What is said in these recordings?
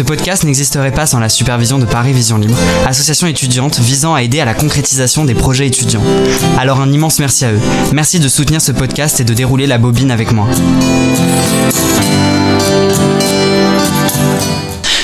Ce podcast n'existerait pas sans la supervision de Paris Vision Libre, association étudiante visant à aider à la concrétisation des projets étudiants. Alors un immense merci à eux. Merci de soutenir ce podcast et de dérouler la bobine avec moi.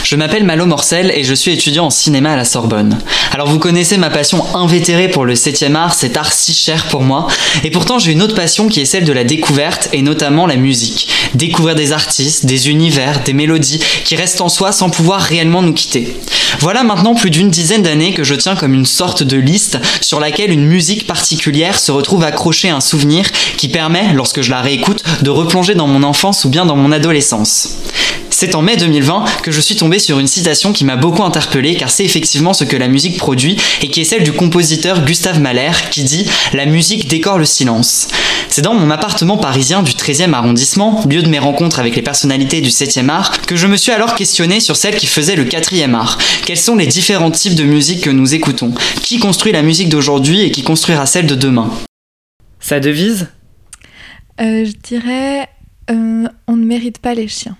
Je m'appelle Malo Morcel et je suis étudiant en cinéma à la Sorbonne. Alors vous connaissez ma passion invétérée pour le 7 art, cet art si cher pour moi, et pourtant j'ai une autre passion qui est celle de la découverte et notamment la musique. Découvrir des artistes, des univers, des mélodies qui restent en soi sans pouvoir réellement nous quitter. Voilà maintenant plus d'une dizaine d'années que je tiens comme une sorte de liste sur laquelle une musique particulière se retrouve accrochée à un souvenir qui permet, lorsque je la réécoute, de replonger dans mon enfance ou bien dans mon adolescence. C'est en mai 2020 que je suis tombé sur une citation qui m'a beaucoup interpellé car c'est effectivement ce que la musique produit et qui est celle du compositeur Gustave Mahler qui dit La musique décore le silence. C'est dans mon appartement parisien du 13e arrondissement, lieu de mes rencontres avec les personnalités du 7e art, que je me suis alors questionné sur celle qui faisait le 4e art. Quels sont les différents types de musique que nous écoutons? Qui construit la musique d'aujourd'hui et qui construira celle de demain? Sa devise? Euh, Je dirais euh, On ne mérite pas les chiens.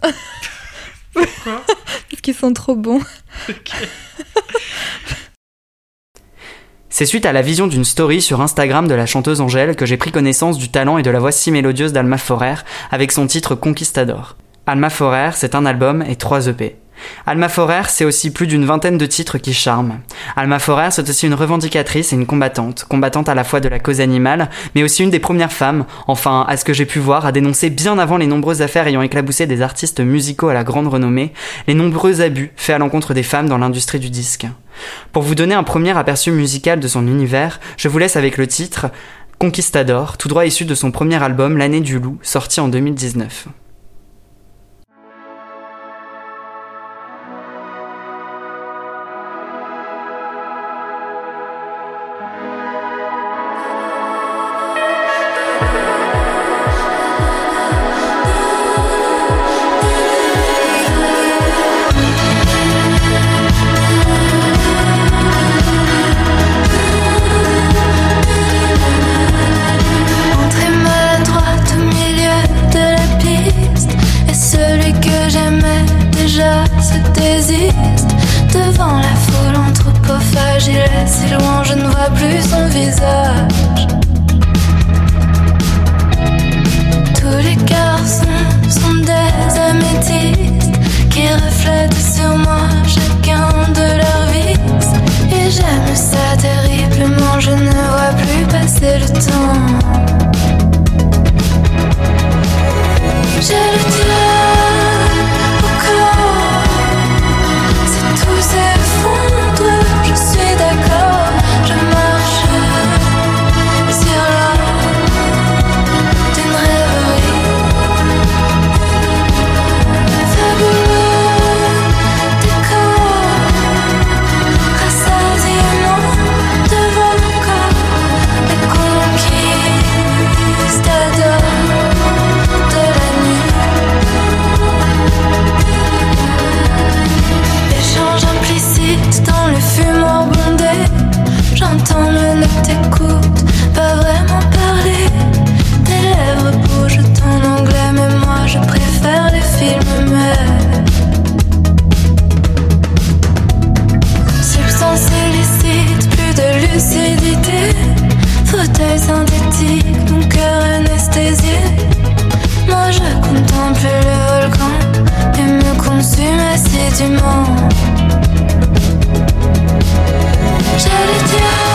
Pourquoi? Parce qu'ils sont trop bons. C'est suite à la vision d'une story sur Instagram de la chanteuse Angèle que j'ai pris connaissance du talent et de la voix si mélodieuse d'Alma Forer avec son titre Conquistador. Alma Forer, c'est un album et trois EP. Alma Forer, c'est aussi plus d'une vingtaine de titres qui charment. Alma Forer, c'est aussi une revendicatrice et une combattante, combattante à la fois de la cause animale, mais aussi une des premières femmes, enfin, à ce que j'ai pu voir, à dénoncer bien avant les nombreuses affaires ayant éclaboussé des artistes musicaux à la grande renommée, les nombreux abus faits à l'encontre des femmes dans l'industrie du disque. Pour vous donner un premier aperçu musical de son univers, je vous laisse avec le titre Conquistador, tout droit issu de son premier album L'année du loup, sorti en 2019. Moi je contemple le volcan et me consume assidûment. J'allais dire.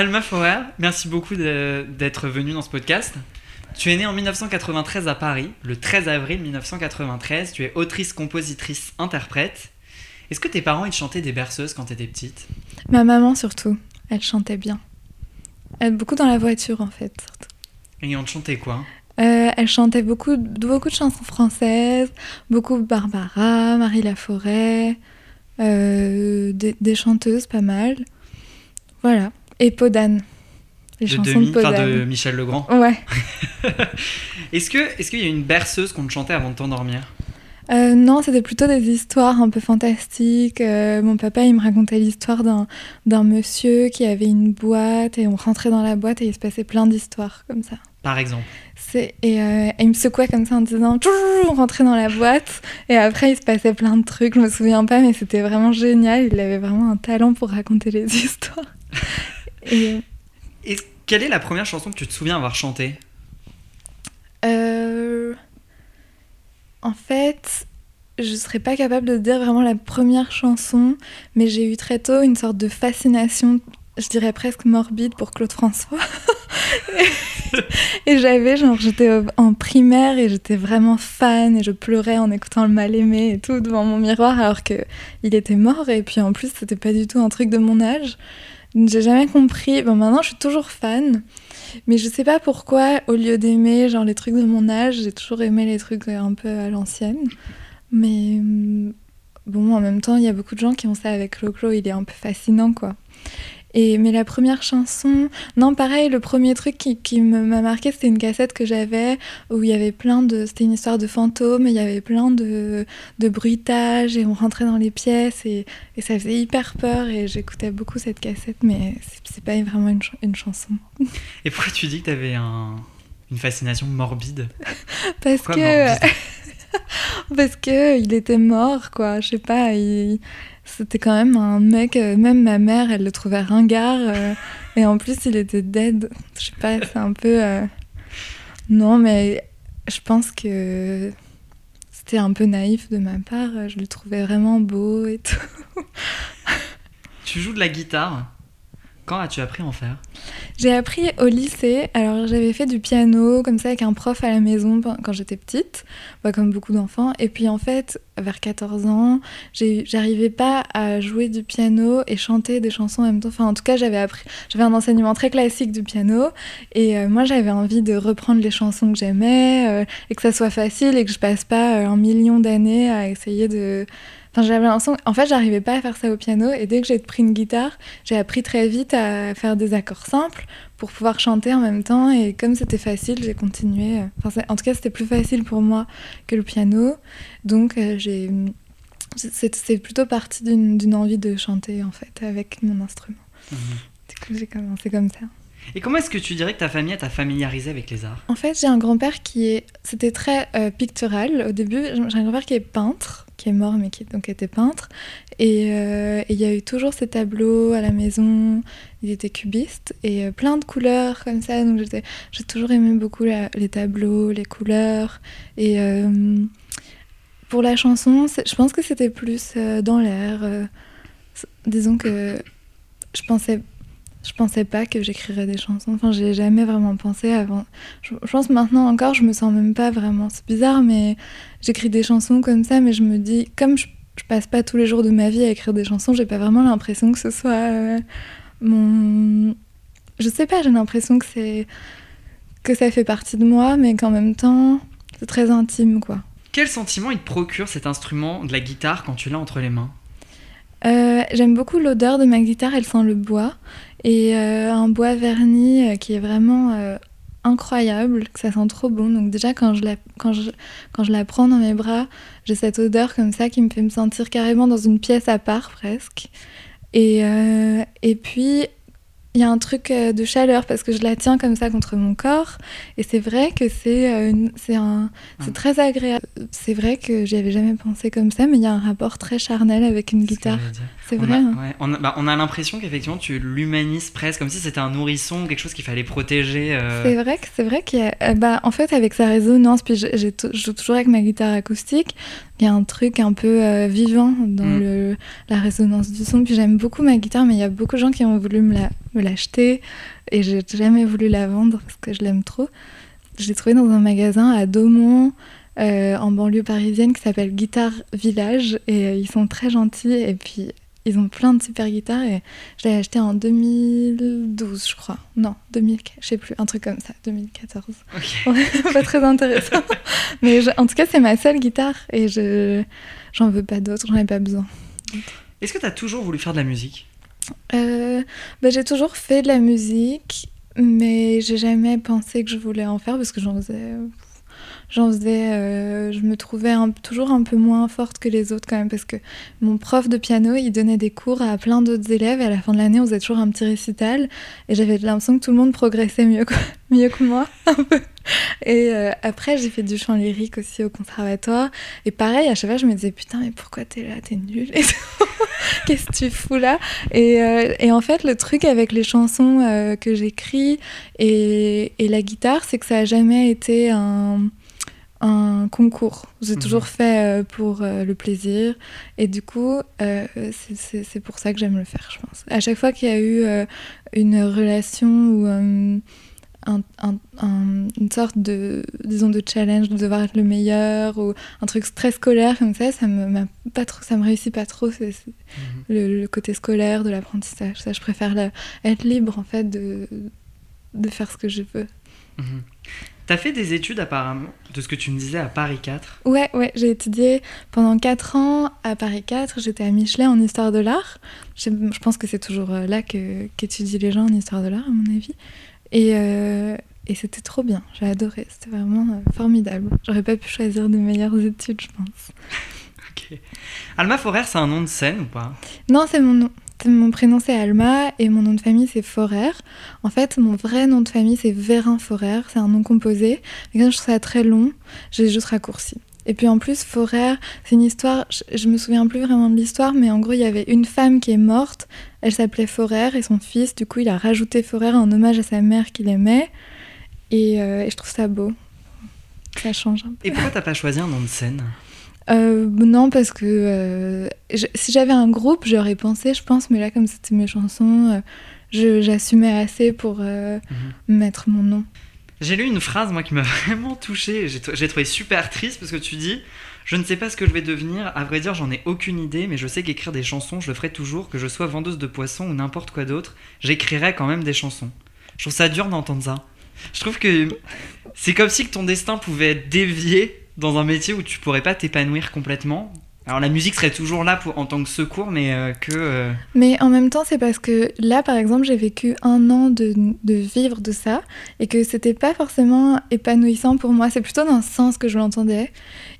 Alma Forer, merci beaucoup d'être venue dans ce podcast. Tu es née en 1993 à Paris, le 13 avril 1993. Tu es autrice, compositrice, interprète. Est-ce que tes parents ils chantaient des berceuses quand tu étais petite? Ma maman surtout, elle chantait bien. Elle, beaucoup dans la voiture en fait. surtout. Et on te chantait quoi? Euh, elle chantait beaucoup, beaucoup de chansons françaises, beaucoup Barbara, Marie Laforêt, euh, des, des chanteuses pas mal. Voilà. Et Podane. Les De chansons Demi, de Podane. de Michel Legrand. Ouais. Est-ce que est-ce qu'il y a une berceuse qu'on te chantait avant de t'endormir? Euh, non, c'était plutôt des histoires un peu fantastiques. Euh, mon papa, il me racontait l'histoire d'un, d'un monsieur qui avait une boîte et on rentrait dans la boîte et il se passait plein d'histoires comme ça. Par exemple. C'est, et, euh, et il me secouait comme ça en disant on rentrait dans la boîte et après il se passait plein de trucs, je me souviens pas, mais c'était vraiment génial. Il avait vraiment un talent pour raconter les histoires. Et quelle est la première chanson que tu te souviens avoir chantée? Euh, en fait, je serais pas capable de dire vraiment la première chanson, mais j'ai eu très tôt une sorte de fascination, je dirais presque morbide pour Claude François. et j'avais, genre, j'étais en primaire et j'étais vraiment fan et je pleurais en écoutant le mal aimé et tout devant mon miroir alors que il était mort et puis en plus c'était pas du tout un truc de mon âge. J'ai jamais compris. Bon, maintenant je suis toujours fan, mais je sais pas pourquoi, au lieu d'aimer genre les trucs de mon âge, j'ai toujours aimé les trucs un peu à l'ancienne. Mais hum, bon, en même temps, il y a beaucoup de gens qui ont ça avec Clo-Clo, il est un peu fascinant quoi. Et, mais la première chanson, non, pareil, le premier truc qui, qui m'a marqué, c'était une cassette que j'avais où il y avait plein de. C'était une histoire de fantômes, il y avait plein de, de bruitages, et on rentrait dans les pièces, et, et ça faisait hyper peur, et j'écoutais beaucoup cette cassette, mais c'est- pas vraiment une, ch- une chanson. Et pourquoi tu dis que tu avais un- une fascination morbide? Parce Pourquoi que. morbide? Parce que il était mort, quoi. Je sais pas, il- c'était quand même un mec, euh, même ma mère, elle le trouvait ringard. euh, et en plus, il était dead. Je sais pas, c'est un peu. euh, Non, mais je pense que c'était un peu naïf de ma part. Je le trouvais vraiment beau et tout. Tu joues de la guitare? Quand as-tu appris à en faire? J'ai appris au lycée, alors j'avais fait du piano comme ça avec un prof à la maison quand j'étais petite, bah, comme beaucoup d'enfants. Et puis en fait, vers 14 ans, j'arrivais pas à jouer du piano et chanter des chansons en même temps. Enfin, en tout cas, j'avais appris, j'avais un enseignement très classique du piano et euh, moi j'avais envie de reprendre les chansons que j'aimais euh, et que ça soit facile et que je passe pas euh, un million d'années à essayer de. Enfin, j'avais l'impression. En fait, j'arrivais pas à faire ça au piano et dès que j'ai pris une guitare, j'ai appris très vite à faire des accords simples pour pouvoir chanter en même temps. Et comme c'était facile, j'ai continué. Enfin, c'est- en tout cas, c'était plus facile pour moi que le piano. Donc, euh, j'ai. C'est plutôt parti d'une d'une envie de chanter en fait avec mon instrument. Mhm. Du coup, j'ai commencé comme ça. Et comment est-ce que tu dirais que ta famille t'a familiarisé avec les arts? En fait, j'ai un grand-père qui est. C'était très euh, pictural au début. J'ai un grand-père qui est peintre, qui est mort, mais qui donc était peintre. Et euh, il y a eu toujours ces tableaux à la maison. Il était cubiste et euh, plein de couleurs comme ça. Donc j'ai toujours aimé beaucoup les tableaux, les couleurs. Et euh, pour la chanson, je pense que c'était plus dans l'air. disons que je pensais. Je pensais pas que j'écrirais des chansons. Enfin, j'ai jamais vraiment pensé avant. Je, je pense maintenant encore, je me sens même pas vraiment. C'est bizarre, mais j'écris des chansons comme ça, mais je me dis, comme je, je passe pas tous les jours de ma vie à écrire des chansons, j'ai pas vraiment l'impression que ce soit euh, mon. Je sais pas, j'ai l'impression que c'est. que ça fait partie de moi, mais qu'en même temps, c'est très intime, quoi. Quel sentiment il te procure cet instrument de la guitare quand tu l'as entre les mains? Euh, J'aime beaucoup l'odeur de ma guitare, elle sent le bois. Et euh, un bois verni euh, qui est vraiment euh, incroyable, que ça sent trop bon. Donc déjà, quand je, la, quand, je, quand je la prends dans mes bras, j'ai cette odeur comme ça qui me fait me sentir carrément dans une pièce à part presque. Et, euh, et puis, il y a un truc de chaleur parce que je la tiens comme ça contre mon corps. Et c'est vrai que c'est c'est un, c'est Ah. très agréable. C'est vrai que j'y avais jamais pensé comme ça, mais il y a un rapport très charnel avec une guitare. C'est On vrai. a, hein. ouais, on a, bah, on a l'impression qu'effectivement tu l'humanises presque, comme si c'était un nourrisson, quelque chose qu'il fallait protéger. euh. C'est vrai que c'est vrai qu'il y a, euh, bah, en fait avec sa résonance, puis je joue toujours avec ma guitare acoustique, il y a un truc un peu euh, vivant dans Mm. le, la résonance du son. Puis j'aime beaucoup ma guitare, mais il y a beaucoup de gens qui ont voulu me la- me l'acheter et j'ai jamais voulu la vendre parce que je l'aime trop. Je l'ai trouvée dans un magasin à Daumont, euh, en banlieue parisienne, qui s'appelle Guitare Village et euh, ils sont très gentils et puis ils ont plein de super guitares et je l'ai acheté en 2012, je crois. Non, 2000, je sais plus, un truc comme ça, 2014. Ok. pas très intéressant. Mais je- en tout cas, c'est ma seule guitare et je j'en veux pas d'autres, j'en ai pas besoin. Est-ce que tu as toujours voulu faire de la musique? Euh, bah, j'ai toujours fait de la musique, mais j'ai jamais pensé que je voulais en faire parce que j'en faisais. J'en faisais. euh, je me trouvais toujours un peu moins forte que les autres quand même parce que mon prof de piano, il donnait des cours à plein d'autres élèves et à la fin de l'année, on faisait toujours un petit récital et j'avais l'impression que tout le monde progressait mieux que, mieux que moi. un peu. Et euh, après, j'ai fait du chant lyrique aussi au conservatoire. Et pareil, à chaque fois, je me disais putain, mais pourquoi t'es là T'es nulle et. Qu'est-ce que tu fous là? Et, euh, et en fait, le truc avec les chansons que j'écris et, et la guitare, c'est que ça a jamais été un, un concours. J'ai Mhm. toujours fait euh, pour euh, le plaisir. Et du coup, euh, c'est- pour ça que j'aime le faire, je pense. À chaque fois qu'il y a eu euh, une relation ou un- un- un- une sorte de, disons, de challenge, de devoir être le meilleur ou un truc très scolaire comme ça, ça me, pas trop, ça me réussit pas trop. c'est- c'est le, le côté scolaire de l'apprentissage. Ça, je préfère la- être libre en fait de, de faire ce que je veux. Mhm. T'as fait des études apparemment, de ce que tu me disais, à Paris 4. Ouais, ouais, j'ai étudié pendant 4 ans à Paris 4. J'étais à Michelet en histoire de l'art. Je, je pense que c'est toujours euh, là que, qu'étudient les gens en histoire de l'art, à mon avis. Et, euh, et c'était trop bien. J'ai adoré. C'était vraiment euh, formidable. J'aurais pas pu choisir de meilleures études, je pense. Ok. Alma Forer, c'est un nom de scène ou pas? Non, c'est mon nom. Mon prénom c'est Alma et mon nom de famille c'est Forer. En fait, mon vrai nom de famille c'est Vérin Forer. C'est un nom composé. Mais comme je trouve ça très long, j'ai juste raccourci. Et puis en plus, Forer, c'est une histoire, je, je me souviens plus vraiment de l'histoire, mais en gros, il y avait une femme qui est morte, elle s'appelait Forer, et son fils, du coup, il a rajouté Forer en hommage à sa mère qu'il aimait. Et, euh, et je trouve ça beau. Ça change un peu. Et pourquoi t'as pas choisi un nom de scène? Euh, non, parce que euh, je- si j'avais un groupe, j'aurais pensé, je pense, mais là, comme c'était mes chansons, euh, je- j'assumais assez pour euh, mettre mon nom. J'ai lu une phrase, moi, qui m'a vraiment touchée. J'ai j'ai trouvé super triste parce que tu dis Je ne sais pas ce que je vais devenir. À vrai dire, j'en ai aucune idée, mais je sais qu'écrire des chansons, je le ferai toujours. Que je sois vendeuse de poissons ou n'importe quoi d'autre, j'écrirai quand même des chansons. Je trouve ça dur d'entendre ça. Je trouve que c'est comme si que ton destin pouvait être dévié dans un métier où tu pourrais pas t'épanouir complètement. Alors la musique serait toujours là pour, en tant que secours, mais euh, que. euh, Mais en même temps, c'est parce que là, par exemple, j'ai vécu un an de, de vivre de ça et que c'était pas forcément épanouissant pour moi. C'est plutôt dans ce sens que je l'entendais.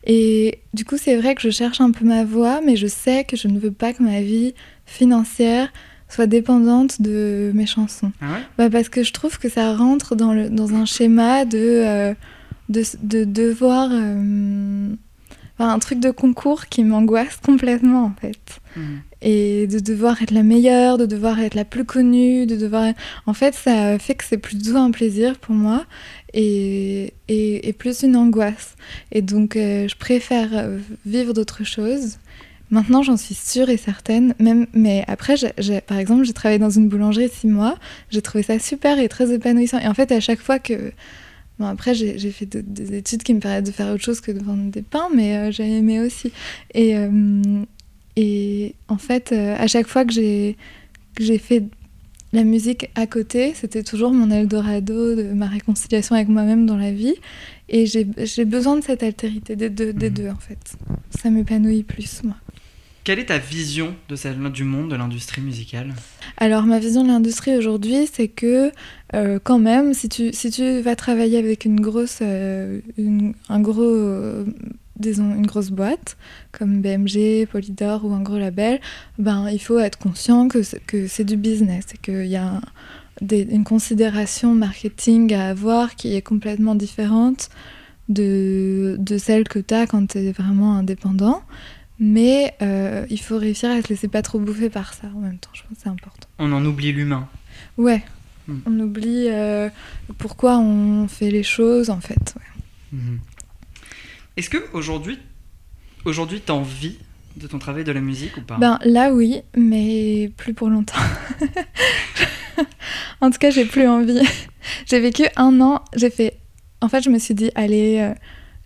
Et du coup, c'est vrai que je cherche un peu ma voie, mais je sais que je ne veux pas que ma vie financière soit dépendante de mes chansons. Ah ouais? Bah parce que je trouve que ça rentre dans, le, dans un schéma de, euh, de, de devoir... euh, enfin, un truc de concours qui m'angoisse complètement en fait. Mhm. Et de devoir être la meilleure, de devoir être la plus connue, de devoir... En fait, ça fait que c'est plutôt un plaisir pour moi et, et, et plus une angoisse. Et donc, euh, je préfère euh, vivre d'autres choses. Maintenant, j'en suis sûre et certaine. Même, mais après, par exemple, j'ai travaillé dans une boulangerie six mois. J'ai trouvé ça super et très épanouissant. Et en fait, à chaque fois que... Bon, après, j'ai fait de- des études qui me permettent de faire autre chose que de vendre des pains, mais euh, j'ai aimé aussi. Et, euh, et en fait, euh, à chaque fois que j'ai fait la musique à côté, c'était toujours mon Eldorado, de ma réconciliation avec moi-même dans la vie. Et j'ai j'ai besoin de cette altérité des deux, des Mhm. deux, en fait. Ça m'épanouit plus, moi. Quelle est ta vision de celle du monde de l'industrie musicale? Alors, ma vision de l'industrie aujourd'hui, c'est que euh, quand même, si tu, si tu vas travailler avec une grosse, euh, une- un gros, une grosse boîte, comme BMG, Polydor ou un gros label, ben, il faut être conscient que c'est, du business et qu'il y a une considération marketing à avoir qui est complètement différente de, de celle que tu as quand tu es vraiment indépendant. Mais euh, il faut réussir à se laisser pas trop bouffer par ça en même temps, je pense que c'est important. On en oublie l'humain. Ouais, Hmm. on oublie euh, pourquoi on fait les choses en fait. ouais. Mhm. Est-ce que aujourd'hui Aujourd'hui, t'as envie de ton travail de la musique ou pas? Ben là oui, mais plus pour longtemps. en tout cas, j'ai plus envie. j'ai vécu un an, j'ai fait... En fait, je me suis dit, allez, euh,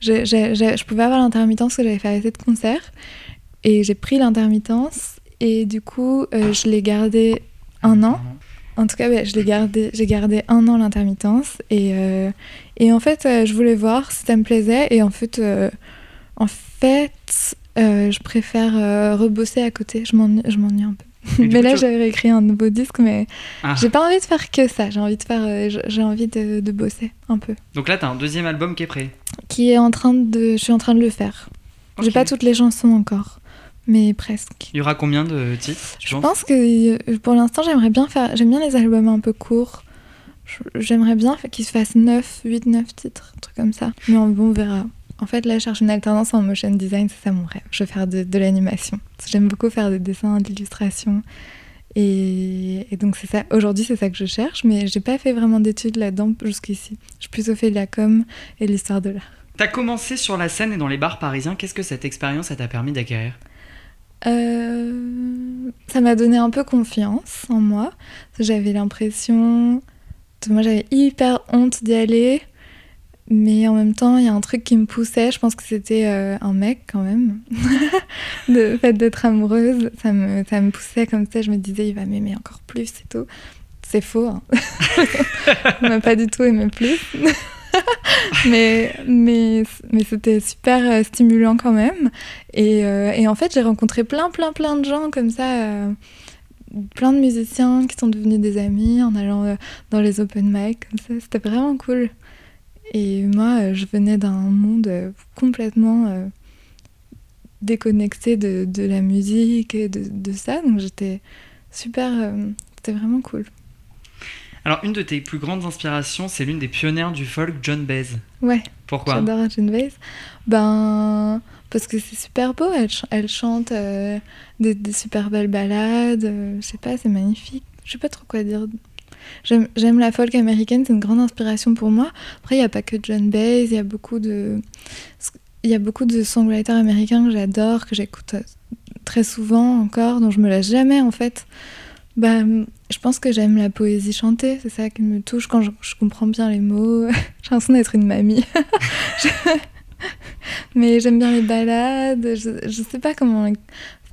je, je- je- je pouvais avoir l'intermittence que j'avais fait assez de concerts. Et j'ai pris l'intermittence et du coup, euh, je l'ai gardé un an. En tout cas, ouais, je l'ai gardé, j'ai gardé un an l'intermittence et, euh, et en fait, euh, je voulais voir si ça me plaisait et en fait, en fait, je préfère rebosser à côté. Je m'ennuie, je m'ennuie un peu. Et mais là, j'avais écrit un nouveau disque, mais Ah. j'ai pas envie de faire que ça. J'ai envie de faire, j'ai envie de, de bosser un peu. Donc là, t'as un deuxième album qui est prêt. Qui est en train de, je suis en train de le faire. J'ai Ok. pas toutes les chansons encore, mais presque. Il y aura combien de titres Je pense que euh, pour l'instant, j'aimerais bien faire. J'aime bien les albums un peu courts. J'aimerais bien qu'ils se fassent 9, 8, 9 titres, un truc comme ça. Mais on, on verra. En fait, là, je cherche une alternance en motion design, c'est ça mon rêve. Je veux faire de, de l'animation. J'aime beaucoup faire des dessins, de l'illustration. Et, et donc, c'est ça. Aujourd'hui, c'est ça que je cherche, mais j'ai pas fait vraiment d'études là-dedans jusqu'ici. J'ai plutôt fait de la com et l'histoire de l'art. T'as commencé sur la scène et dans les bars parisiens. Qu'est-ce que cette expérience t'a permis d'acquérir? Euh, ça m'a donné un peu confiance en moi. J'avais l'impression. Moi, j'avais hyper honte d'y aller. Mais en même temps, il y a un truc qui me poussait. Je pense que c'était euh, un mec quand même. Le fait d'être amoureuse, ça me, poussait comme ça. Je me disais, il va m'aimer encore plus et tout. C'est faux. Hein. il m'a pas du tout aimé plus. mais mais, mais c'était super euh, stimulant quand même. Et, euh, et en fait, j'ai rencontré plein, plein, plein de gens comme ça, euh, plein de musiciens qui sont devenus des amis en allant dans les open mic, comme ça. C'était vraiment cool. Et moi, je venais d'un monde complètement déconnecté de, de la musique et de, de ça, donc j'étais super. c'était vraiment cool. Alors, une de tes plus grandes inspirations, c'est l'une des pionnières du folk, John Baez. Ouais. Pourquoi J'adore Jane Baez. Ben, parce que c'est super beau. Elle, ch- elle chante euh, des, des super belles ballades. euh, je sais pas, c'est magnifique. Je sais pas trop quoi dire. J'aime j'aime la folk américaine, c'est une grande inspiration pour moi. Après, il n'y a pas que John Baez, il y a beaucoup de. Il y a beaucoup de songwriters américains que j'adore, que j'écoute euh, très souvent encore, dont je me lasse jamais en fait. Bah, je pense que j'aime la poésie chantée, c'est ça qui me touche quand je, je comprends bien les mots. J'ai l'impression d'être une mamie. Je- Mais j'aime bien les balades. Je, je sais pas comment,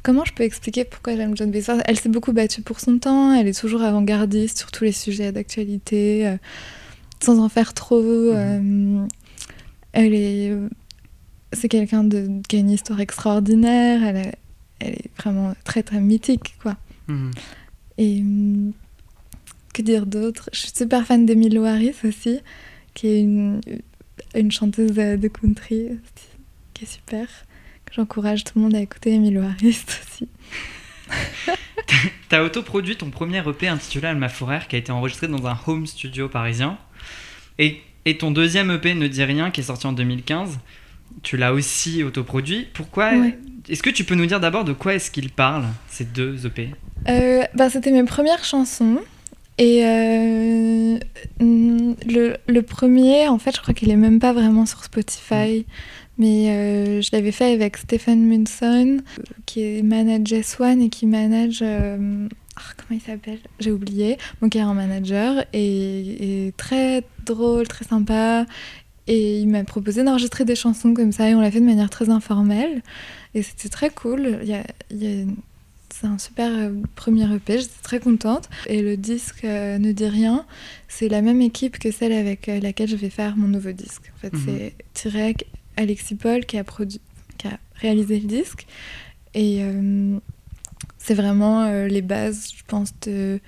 comment je peux expliquer pourquoi j'aime John Baez. Elle s'est beaucoup battue pour son temps. Elle est toujours avant-gardiste sur tous les sujets d'actualité, euh, sans en faire trop. euh, elle est, c'est quelqu'un de qui a une histoire extraordinaire. Elle, a- elle est vraiment très très mythique, quoi. Mhm. Et hum, que dire d'autre? Je suis super fan d'Emily Harris aussi, qui est une, une chanteuse de de country qui est super. J'encourage tout le monde à écouter Emily Harris aussi. T'as autoproduit ton premier EP intitulé Alma Fourère qui a été enregistré dans un home studio parisien. Et, et ton deuxième EP Ne dit rien qui est sorti en 2015. Tu l'as aussi autoproduit. Pourquoi Ouais. Est-ce que tu peux nous dire d'abord de quoi est-ce qu'ils parlent, ces deux EP Euh, bah, C'était mes premières chansons. Et euh, hum, le, premier, en fait, je crois qu'il est même pas vraiment sur Spotify. Mais euh, je l'avais fait avec Stephen Munson, qui est manager Swan et qui manage. euh, ah, comment il s'appelle? J'ai oublié. Bon, qui manager et, très drôle, très sympa. Et il m'a proposé d'enregistrer des chansons comme ça et on l'a fait de manière très informelle. Et c'était très cool. Il y a, il y a c'est un super euh, premier EP, j'étais très contente. Et le disque euh, Ne dit rien, c'est la même équipe que celle avec euh, laquelle je vais faire mon nouveau disque. En fait, Mhm. c'est Tirek, Alexis Paul qui a, produit, qui a réalisé le disque. Et euh, c'est vraiment euh, les bases, je pense, de.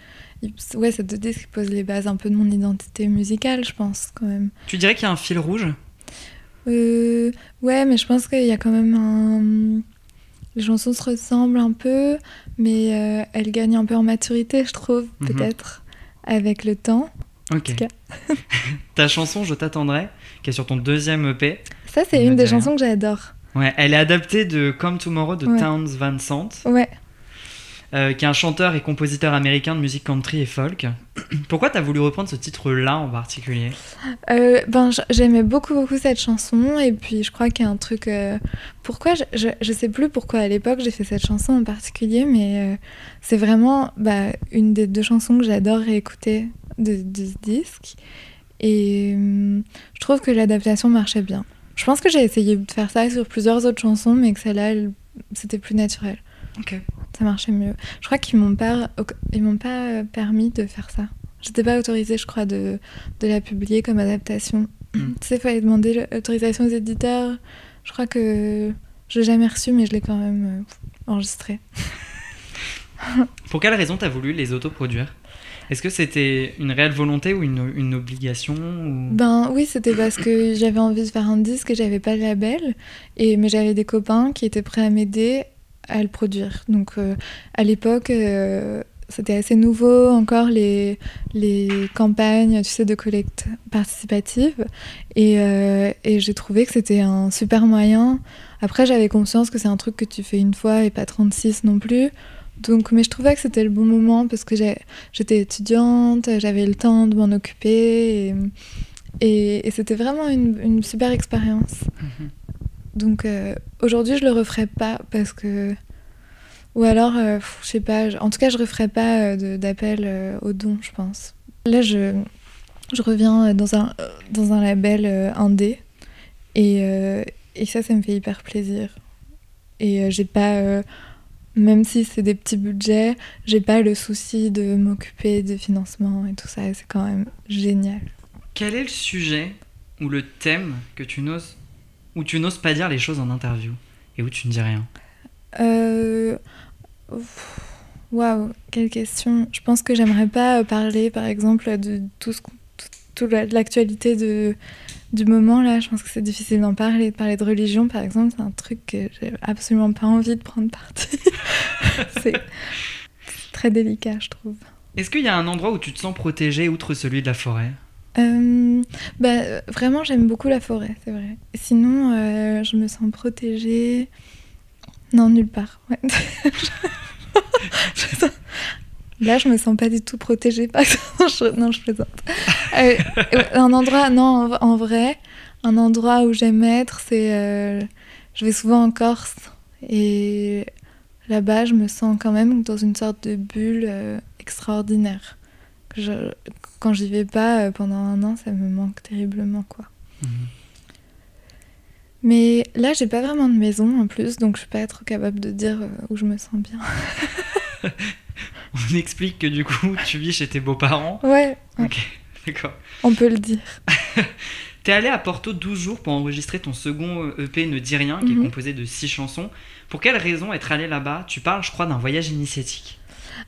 Ouais, ces deux disques posent les bases un peu de mon identité musicale, je pense, quand même. Tu dirais qu'il y a un fil rouge? Ouais, mais je pense qu'il y a quand même un. Les chansons se ressemblent un peu, mais euh, elles gagnent un peu en maturité, je trouve, Mhm. peut-être, avec le temps. Ok. tout cas. Ta chanson Je t'attendrai, qui est sur ton deuxième EP. Ça, c'est Ne une des chansons que j'adore. Ouais, elle est adaptée de Come Tomorrow de Ouais. Towns Van Sant. Ouais, euh, qui est un chanteur et compositeur américain de musique country et folk. Pourquoi t'as voulu reprendre ce titre-là en particulier? Euh, ben, j'aimais beaucoup, beaucoup cette chanson. Et puis, je crois qu'il y a un truc. euh, pourquoi je, je, sais plus pourquoi à l'époque j'ai fait cette chanson en particulier, mais c'est vraiment bah, une des deux chansons que j'adore réécouter de, ce disque. Et euh, je trouve que l'adaptation marchait bien. Je pense que j'ai essayé de faire ça sur plusieurs autres chansons, mais que celle-là, elle- c'était plus naturel. Ok. Ça marchait mieux. Je crois qu'ils m'ont pas, ils m'ont pas euh, permis de faire ça. J'étais pas autorisée, je crois, de, de la publier comme adaptation. Mm. Tu sais, il fallait demander l'autorisation aux éditeurs. Je crois que je l'ai jamais reçue, mais je l'ai quand même euh, enregistrée. Pour quelle raison t'as voulu les autoproduire? Est-ce que c'était une réelle volonté ou une, une obligation ou... Ben oui, c'était parce que j'avais envie de faire un disque et j'avais pas de label. Et, mais j'avais des copains qui étaient prêts à m'aider à le produire. Donc euh, à l'époque, euh, c'était assez nouveau encore les, les campagnes, tu sais, de collecte participative. Et, euh, et j'ai trouvé que c'était un super moyen. Après, j'avais conscience que c'est un truc que tu fais une fois et pas 36 non plus. Donc, mais je trouvais que c'était le bon moment parce que j'étais étudiante, j'avais le temps de m'en occuper et, et- c'était vraiment une, une super expérience. Mhm. Donc euh, aujourd'hui, je le referai pas parce que. Ou alors, euh, je sais pas, en tout cas, je referai pas euh, d'appel euh, aux dons, je pense. Là, je, je reviens dans un, dans un label indé et, et ça, ça me fait hyper plaisir. Et j'ai pas. même si c'est des petits budgets, j'ai pas le souci de m'occuper de financement et tout ça, c'est quand même génial. Quel est le sujet ou le thème que tu n'oses où tu n'oses pas dire les choses en interview et où tu ne dis rien Euh, Waouh, quelle question. Je pense que j'aimerais pas euh, parler, par exemple, de tout ce tout- l'actualité de du moment là. Je pense que c'est difficile d'en parler. De parler de religion, par exemple, c'est un truc que j'ai absolument pas envie de prendre parti. c'est très délicat, je trouve. Est-ce qu'il y a un endroit où tu te sens protégé outre celui de la forêt? Euh, bah, vraiment, j'aime beaucoup la forêt, c'est vrai. Sinon, euh, je me sens protégée. Non, nulle part. Là, je me sens pas du tout protégée. Par Non, je plaisante. Euh, un endroit, non, en, en vrai, un endroit où j'aime être, c'est. euh, je vais souvent en Corse et là-bas, je me sens quand même dans une sorte de bulle euh, extraordinaire. Je- quand j'y vais pas euh, pendant un an, ça me manque terriblement, quoi. Mhm. Mais là, j'ai pas vraiment de maison en plus, donc je suis pas trop capable de dire euh, où je me sens bien. On explique que du coup tu vis chez tes beaux-parents. Ouais, Ok, d'accord. on peut le dire. T'es allé à Porto 12 jours pour enregistrer ton second EP Ne dis rien, qui est Mhm. composé de 6 chansons. Pour quelle raison être allé là-bas? Tu parles, je crois, d'un voyage initiatique.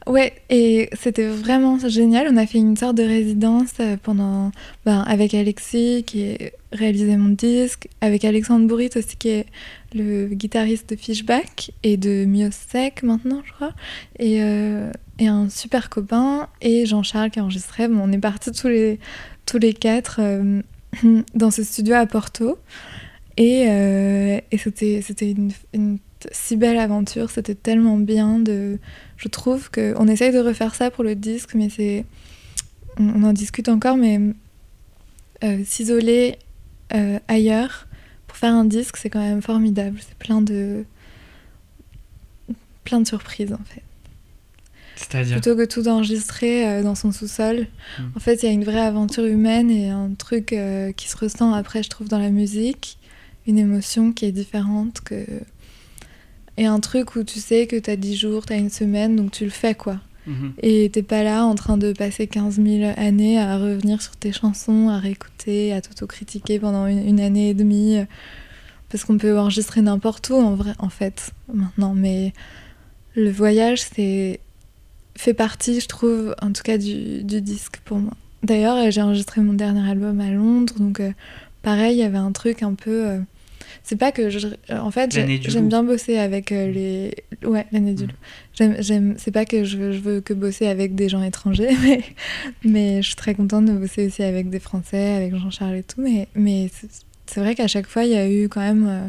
Ouais, et c'était vraiment génial. On a fait une sorte de résidence euh, pendant, ben, avec Alexis qui a réalisé mon disque, avec Alexandre Bourrit aussi qui est le guitariste de Fishback et de Miosec maintenant, je crois, et, euh, un super copain et Jean-Charles qui enregistrait. Bon, on est partis tous les tous les quatre euh, dans ce studio à Porto et, et c'était c'était une si belle aventure. C'était tellement bien de je trouve qu'on essaye de refaire ça pour le disque, mais c'est. On, en discute encore, mais euh, s'isoler euh, ailleurs pour faire un disque, c'est quand même formidable. C'est plein de. plein de surprises en fait. C'est-à-dire Plutôt que tout enregistrer euh, dans son sous-sol, Mm. en fait, il y a une vraie aventure humaine et un truc qui se ressent après, je trouve, dans la musique. Une émotion qui est différente que. Et un truc où tu sais que t'as 10 jours, t'as une semaine, donc tu le fais quoi. Mhm. Et t'es pas là en train de passer 15 000 années à revenir sur tes chansons, à réécouter, à t'autocritiquer pendant une, une année et demie. Parce qu'on peut enregistrer n'importe où en vrai, en fait, maintenant. Mais le voyage, c'est fait partie, je trouve, en tout cas, du, du disque pour moi. D'ailleurs, euh, j'ai enregistré mon dernier album à Londres, donc euh, pareil, il y avait un truc un peu. euh, c'est pas que je. En fait, j'aime bien bosser avec euh, les. Ouais, l'année du Mm. loup. J'aime, j'aime, c'est pas que je veux, je veux que bosser avec des gens étrangers, mais, mais je suis très contente de bosser aussi avec des Français, avec Jean-Charles et tout. Mais, mais c'est, c'est vrai qu'à chaque fois, il y a eu quand même euh,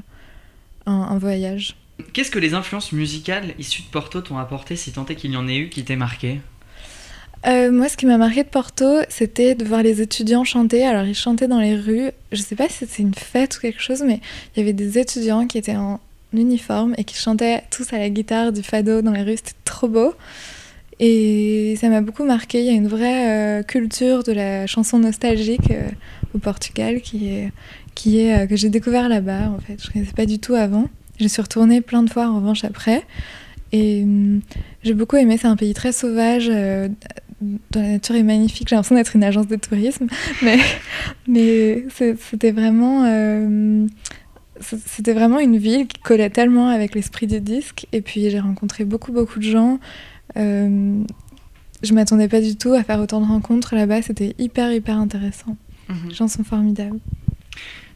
un, un voyage. Qu'est-ce que les influences musicales issues de Porto t'ont apporté, si tant est qu'il y en ait eu, qui t'aient marqué? Euh, moi, ce qui m'a marqué de Porto, c'était de voir les étudiants chanter. Alors, ils chantaient dans les rues. Je sais pas si c'était une fête ou quelque chose, mais il y avait des étudiants qui étaient en uniforme et qui chantaient tous à la guitare du fado dans les rues. C'était trop beau. Et ça m'a beaucoup marqué. Il y a une vraie euh, culture de la chanson nostalgique euh, au Portugal qui est, que j'ai découvert là-bas. En fait, je connaissais pas du tout avant. Je suis retournée plein de fois en revanche après. Et hum, j'ai beaucoup aimé. C'est un pays très sauvage. euh, dont la nature est magnifique. J'ai l'impression d'être une agence de tourisme, mais, mais c'était vraiment, euh, c'était vraiment une ville qui collait tellement avec l'esprit du disque. Et puis j'ai rencontré beaucoup, beaucoup de gens. Euh, je m'attendais pas du tout à faire autant de rencontres là-bas. C'était hyper, hyper intéressant. Les gens sont formidables.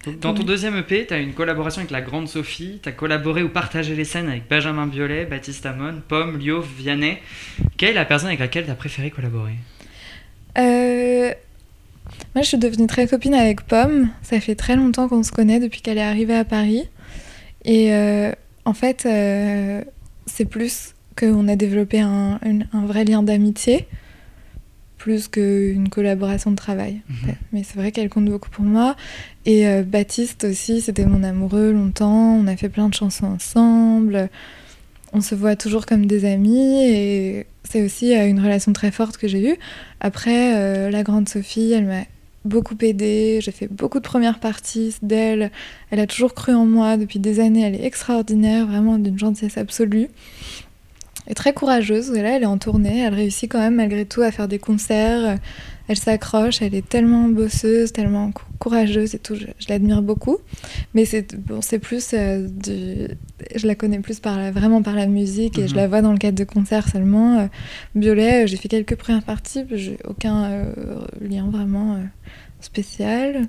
Dans ton deuxième EP, tu as une collaboration avec la Grande Sophie, tu as collaboré ou partagé les scènes avec Benjamin Biolay, Baptiste Amon, Pomme, Lio, Vianney. Quelle est la personne avec laquelle tu as préféré collaborer? Euh, Moi, je suis devenue très copine avec Pomme. Ça fait très longtemps qu'on se connaît depuis qu'elle est arrivée à Paris. Et euh, en fait, euh, c'est plus qu'on a développé un vrai lien d'amitié, plus qu'une collaboration de travail. Mhm. Mais c'est vrai qu'elle compte beaucoup pour moi. Et euh, Baptiste aussi, c'était mon amoureux longtemps. On a fait plein de chansons ensemble. On se voit toujours comme des amis. Et c'est aussi euh, une relation très forte que j'ai eue. Après, euh, la grande Sophie, elle m'a beaucoup aidée. J'ai fait beaucoup de premières parties d'elle. Elle a toujours cru en moi depuis des années. Elle est extraordinaire, vraiment d'une gentillesse absolue. Et très courageuse. Et là, elle est en tournée. Elle réussit quand même, malgré tout, à faire des concerts. Elle s'accroche. Elle est tellement bosseuse, tellement cou- courageuse et tout. Je, je l'admire beaucoup. Mais c'est bon, c'est plus euh, du. Je la connais plus par la- vraiment par la musique et je Mhm. la vois dans le cadre de concerts seulement. Euh, Violet, euh, j'ai fait quelques premières parties, j'ai aucun euh, lien vraiment euh, spécial.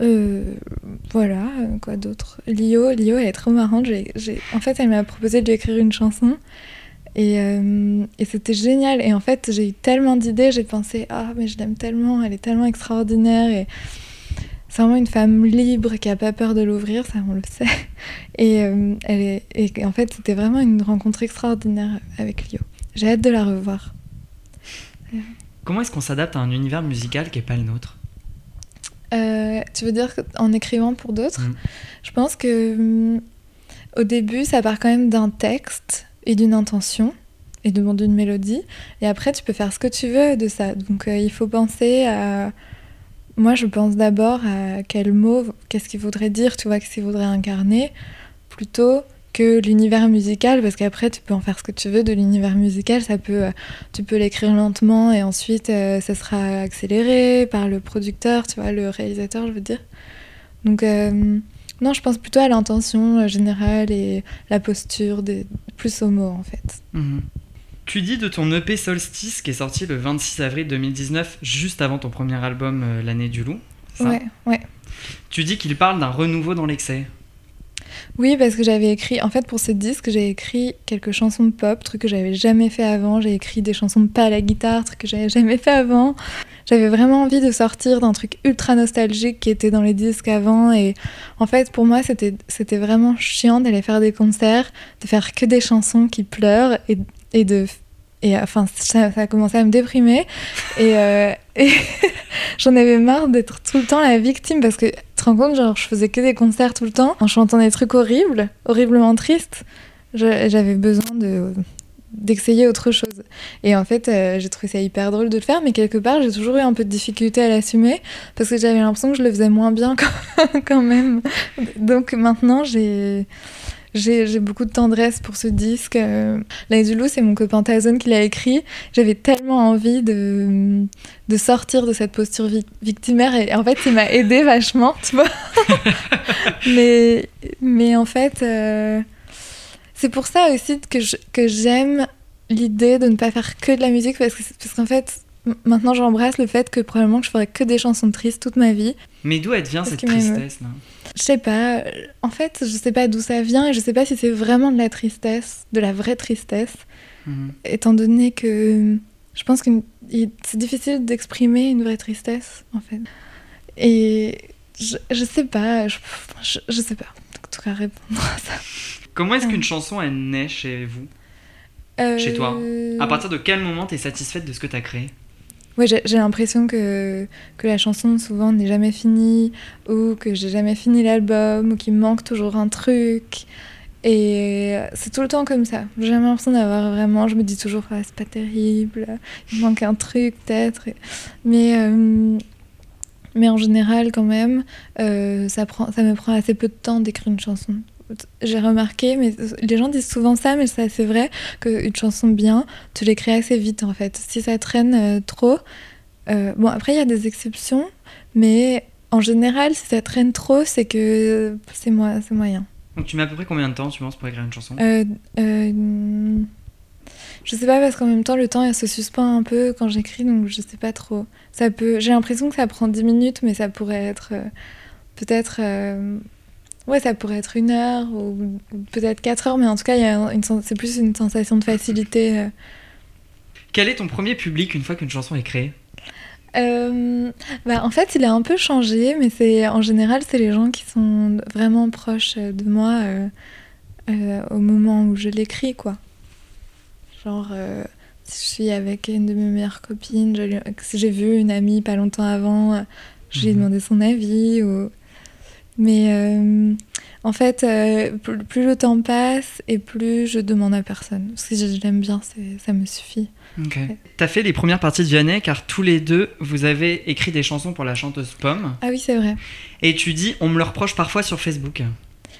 Euh, voilà, quoi d'autre? Lio, Lio, elle est trop marrante. J'ai- En fait, elle m'a proposé de lui écrire une chanson. Et, euh, et c'était génial. Et en fait, j'ai eu tellement d'idées, j'ai pensé, ah, mais je l'aime tellement, elle est tellement extraordinaire. Et c'est vraiment une femme libre qui a pas peur de l'ouvrir, ça on le sait. Et, euh, elle est, et en fait, c'était vraiment une rencontre extraordinaire avec Lio. J'ai hâte de la revoir. Comment est-ce qu'on s'adapte à un univers musical qui n'est pas le nôtre? Euh, tu veux dire en écrivant pour d'autres? Mm. Je pense que hum, au début, ça part quand même d'un texte et d'une intention et de- d'une mélodie. Et après, tu peux faire ce que tu veux de ça. Donc, euh, il faut penser à. Moi, je pense d'abord à quel mot, qu'est-ce qu'il voudrait dire, tu vois, qu'est-ce qu'il voudrait incarner, plutôt que l'univers musical, parce qu'après, tu peux en faire ce que tu veux de l'univers musical. Ça peut, euh, tu peux l'écrire lentement et ensuite, euh, ça sera accéléré par le producteur, tu vois, le réalisateur, je veux dire. Donc, non, je pense plutôt à l'intention euh, générale et la posture, des... plus aux mots, en fait. Mhm. Tu dis de ton EP Solstice qui est sorti le 26 avril 2019, juste avant ton premier album euh, L'année du loup. ça Ouais, ouais. Tu dis qu'il parle d'un renouveau dans l'excès. Oui, parce que j'avais écrit, en fait, pour ce disque, j'ai écrit quelques chansons de pop, trucs que j'avais jamais fait avant. J'ai écrit des chansons de pas à la guitare, trucs que j'avais jamais fait avant. J'avais vraiment envie de sortir d'un truc ultra nostalgique qui était dans les disques avant. Et en fait, pour moi, c'était vraiment chiant d'aller faire des concerts, de faire que des chansons qui pleurent et, et de. Et enfin, ça, ça a commencé à me déprimer. Et, euh, et j'en avais marre d'être tout le temps la victime parce que tu te rends compte, genre, je faisais que des concerts tout le temps en chantant des trucs horribles, horriblement tristes. J'avais besoin de d'essayer autre chose. Et en fait, euh, j'ai trouvé ça hyper drôle de le faire, mais quelque part, j'ai toujours eu un peu de difficulté à l'assumer parce que j'avais l'impression que je le faisais moins bien quand, même. Donc maintenant, j'ai j'ai j'ai beaucoup de tendresse pour ce disque. Euh, du c'est mon copain Tazon qui l'a écrit. J'avais tellement envie de, de sortir de cette posture vic- victimaire et en fait, il m'a aidé vachement, tu vois. mais, mais en fait, euh, c'est pour ça aussi que je- que j'aime l'idée de ne pas faire que de la musique parce que c'est- parce qu'en fait, maintenant j'embrasse le fait que probablement que je ferai que des chansons tristes toute ma vie. Mais d'où elle vient cette tristesse là? Je sais pas, euh, en fait, je sais pas d'où ça vient et je sais pas si c'est vraiment de la tristesse, de la vraie tristesse, Mhm. étant donné que je pense que c'est difficile d'exprimer une vraie tristesse, en fait. Et je, je sais pas, je, je, je sais pas. En tout cas, répondre à ça. Comment est-ce qu'une chanson, elle naît chez vous Chez toi Euh, À partir de quel moment t'es satisfaite de ce que t'as créé Ouais, j'ai l'impression que, que la chanson souvent n'est jamais finie, ou que j'ai jamais fini l'album, ou qu'il me manque toujours un truc. Et c'est tout le temps comme ça. J'ai jamais l'impression d'avoir vraiment. Je me dis toujours, ah, c'est pas terrible, il me manque un truc peut-être. Mais, euh, mais en général, quand même, euh, ça, prend, ça me prend assez peu de temps d'écrire une chanson. J'ai remarqué, mais les gens disent souvent ça, mais c'est assez vrai, qu'une chanson bien, tu l'écris assez vite en fait. Si ça traîne euh, trop, euh, bon après il y a des exceptions, mais en général si ça traîne trop, c'est que c'est moi, c'est moyen. Donc tu mets à peu près combien de temps, tu penses, pour écrire une chanson? Euh, je sais pas parce qu'en même temps le temps il se suspend un peu quand j'écris, donc je sais pas trop. Ça peut, j'ai l'impression que ça prend 10 minutes, mais ça pourrait être peut-être, euh, ouais ça pourrait être une heure ou, peut-être 4 heures, mais en tout cas c'est plus une sensation de facilité. euh. Quel est ton premier public une fois qu'une chanson est créée? Euh, bah, en fait, il a un peu changé, mais c'est en général, c'est les gens qui sont vraiment proches de moi euh, euh, au moment où je l'écris, quoi. Genre, si je suis avec une de mes meilleures copines, je si j'ai vu une amie pas longtemps avant, je lui ai Mhm. demandé son avis. Ou... Mais euh, en fait, euh, plus, le temps passe et plus je demande à personne. Parce que je l'aime bien, ça me suffit. Ok. T'as fait les premières parties de Vianney car tous les deux, vous avez écrit des chansons pour la chanteuse Pomme. Ah oui, c'est vrai. Et tu dis, on me le reproche parfois sur Facebook.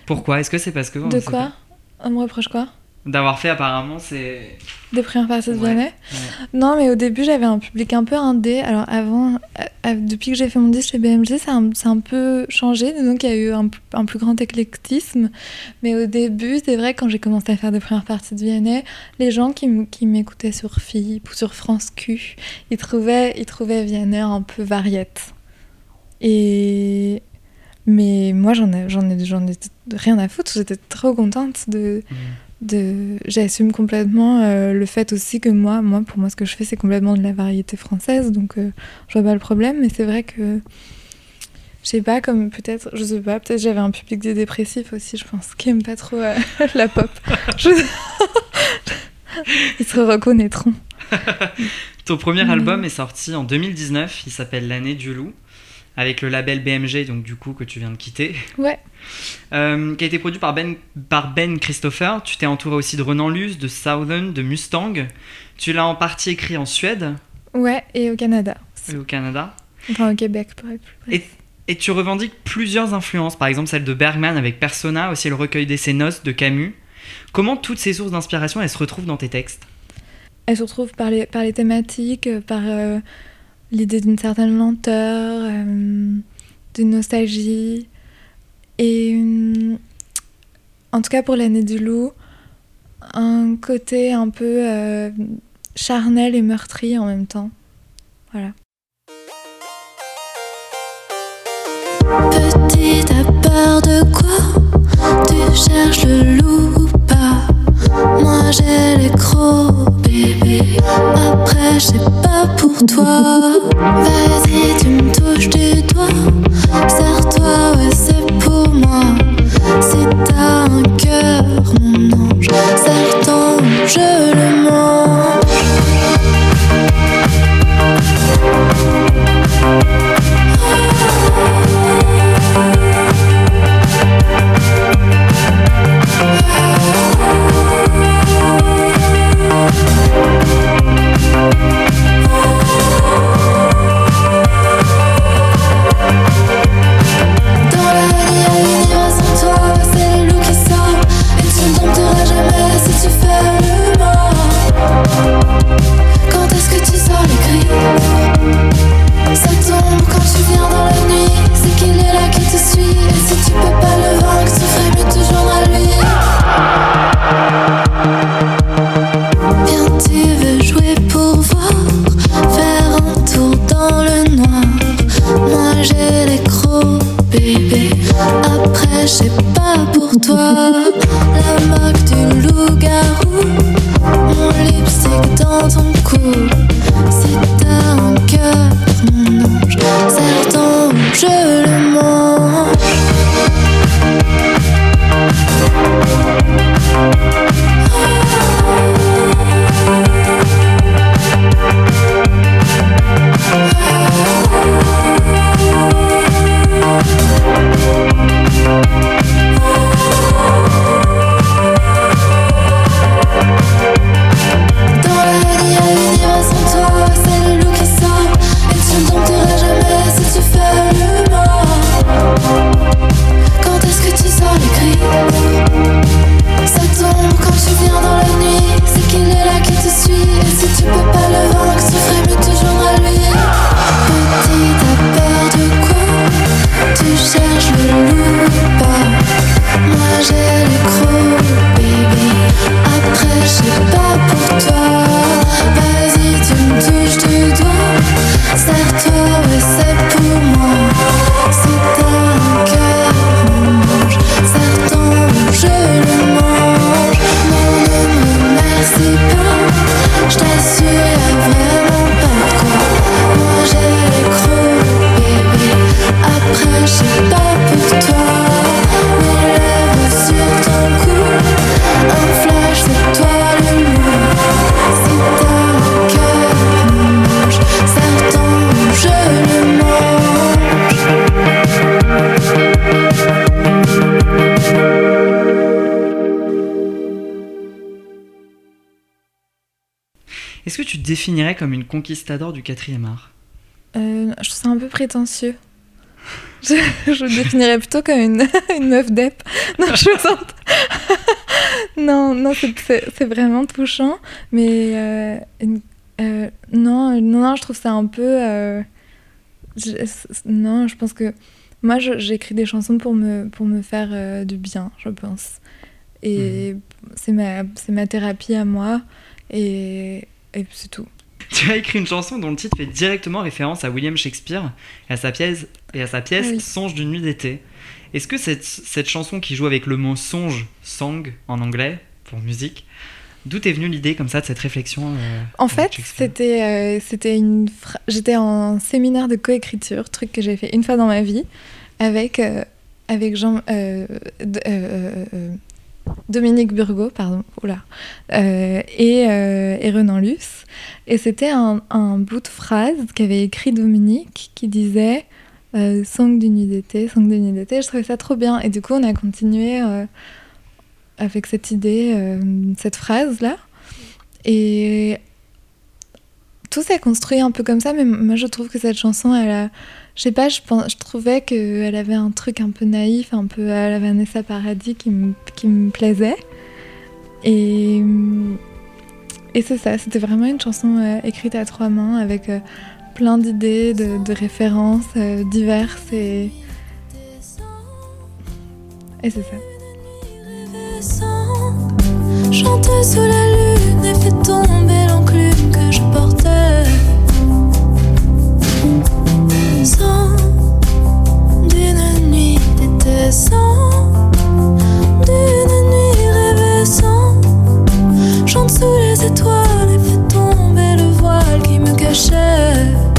Pourquoi? Est-ce que c'est parce que... De quoi? On me reproche quoi? D'avoir fait apparemment, c'est... Des premières parties de Ouais. Non, mais au début, j'avais un public un peu indé. Alors, avant, euh, depuis que j'ai fait mon disque chez BMG, ça a un, ça a un peu changé. Donc, il y a eu un, plus grand éclectisme. Mais au début, c'est vrai, quand j'ai commencé à faire des premières parties de Vianney, les gens qui, m'écoutaient sur FIP ou sur France Q, ils trouvaient, ils trouvaient Vianney un peu variette. Et. Mais moi, j'en ai, j'en ai, j'en ai rien à foutre. J'étais trop contente de, Mm. De j'assume complètement euh, le fait aussi que moi moi pour moi ce que je fais c'est complètement de la variété française donc euh, je vois pas le problème mais c'est vrai que je sais pas comme peut-être je sais pas peut-être j'avais un public des dépressifs aussi je pense qui aime pas trop euh, la pop. Je- ils se reconnaîtront. Ton premier album est sorti en 2019, il s'appelle L'année du loup, avec le label BMG, donc du coup que tu viens de quitter, ouais euh, qui a été produit par Ben, par ben Christopher. Tu t'es entouré aussi de Renan Luce, de Southern, de Mustang. Tu l'as en partie écrit en Suède ouais et au Canada et au Canada. enfin au Québec pour être plus précis. Et tu revendiques plusieurs influences, par exemple celle de Bergman avec Persona, aussi le recueil d'essais Noces de Camus. Comment toutes ces sources d'inspiration elles se retrouvent dans tes textes? Elle se retrouve par les, par les thématiques, euh, par euh, l'idée d'une certaine lenteur, euh, d'une nostalgie. Et en tout cas pour l'année du loup, un côté un peu euh, charnel et meurtri en même temps. Voilà. Petite, t'as peur de quoi? Tu cherches le loup ou pas? Moi j'ai les crocs, bébé. Après, je pas pour toi. Vas-y, tu me touches du doigt. Serre-toi, ouais, c'est pour moi. Si t'as un cœur, mon ange, serre ton, je le mange. Après, définirais comme une conquistador du quatrième art Euh, je trouve ça un peu prétentieux. Je, je définirais plutôt comme une, une meuf d'ep. Non, je plaisante. non, non, c'est- vraiment touchant. Mais euh, une- euh, non, non, non, je trouve ça un peu. euh, je- non, je pense que moi, j'écris des chansons pour me, pour me faire du bien, je pense. Et c'est ma, c'est ma thérapie à moi. Et, et c'est tout. Tu as écrit une chanson dont le titre fait directement référence à William Shakespeare et à sa pièce, et à sa pièce oui. Songe d'une nuit d'été. Est-ce que cette, cette chanson qui joue avec le mot songe, song en anglais, pour musique, d'où est venue l'idée comme ça de cette réflexion euh, En fait, c'était euh, c'était une fra- j'étais en séminaire de coécriture, truc que j'ai fait une fois dans ma vie avec euh, avec Jean Dominique Burgot, pardon, oula, euh, et, euh, et Renan Luce. Et c'était un, bout de phrase qu'avait écrit Dominique qui disait euh, Sang d'une nuit d'été, sang d'une nuit d'été. Je trouvais ça trop bien. Et du coup, on a continué euh, avec cette idée, cette phrase-là. Et tout s'est construit un peu comme ça, mais moi je trouve que cette chanson, elle a. Je sais pas, je, pense, je trouvais qu'elle avait un truc un peu naïf, un peu à la Vanessa Paradis qui me, plaisait. Et, c'est ça, c'était vraiment une chanson euh, écrite à trois mains avec euh, plein d'idées, de, références euh, diverses et. Et c'est ça. Sous la lune et fait tomber l'enclume que je. D'une nuit d'été, d'une nuit rêvée, sans chante sous les étoiles et fait tomber le voile qui me cachait.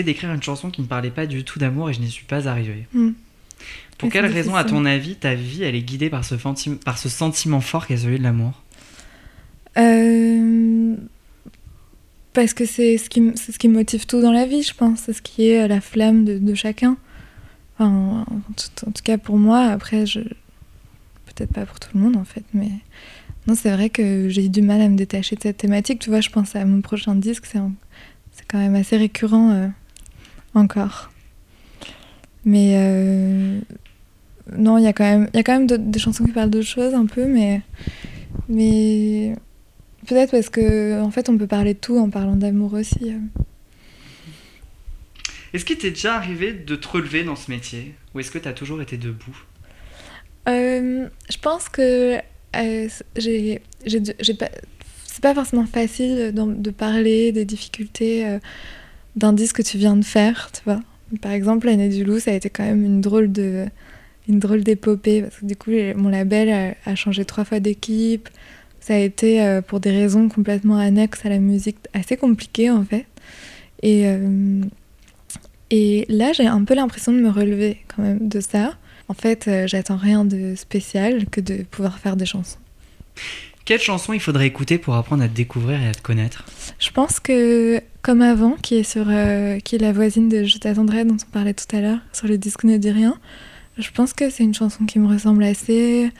Essayé d'écrire une chanson qui ne parlait pas du tout d'amour et je n'y suis pas arrivé. Hmm. Pour quelle raison, à ton avis, ta vie, elle est guidée par ce, fanti- par ce sentiment fort qu'est celui de l'amour? Euh, parce que c'est ce, qui, ce qui motive tout dans la vie, je pense. C'est ce qui est euh, la flamme de, de chacun. Enfin, en, tout, en tout cas pour moi, après, je... peut-être pas pour tout le monde en fait, mais non, c'est vrai que j'ai eu du mal à me détacher de cette thématique. Tu vois, je pense à mon prochain disque, c'est, en- c'est quand même assez récurrent euh, encore. Mais euh, non, il y a quand même, il y a quand même des chansons qui parlent d'autres choses un peu, mais. Mais peut-être parce que en fait on peut parler de tout en parlant d'amour aussi. euh. Est-ce qu'il t'est déjà arrivé de te relever dans ce métier? Ou est-ce que tu as toujours été debout? Euh, je pense que euh, j'ai j'ai de- j'ai pas c'est pas forcément facile de, de parler des difficultés d'un disque que tu viens de faire, tu vois. Par exemple, l'année du loup, ça a été quand même une drôle de une drôle d'épopée parce que du coup, mon label a, changé trois fois d'équipe. Ça a été euh, pour des raisons complètement annexes à la musique, assez compliqué en fait. Et euh, et là, j'ai un peu l'impression de me relever quand même de ça. En fait, euh, j'attends rien de spécial que de pouvoir faire des chansons. Quelle chanson il faudrait écouter pour apprendre à te découvrir et à te connaître? Je pense que Comme avant, qui est, sur, euh, qui est la voisine de Je t'attendrai dont on parlait tout à l'heure, sur le disque Ne dit rien, je pense que c'est une chanson qui me ressemble assez.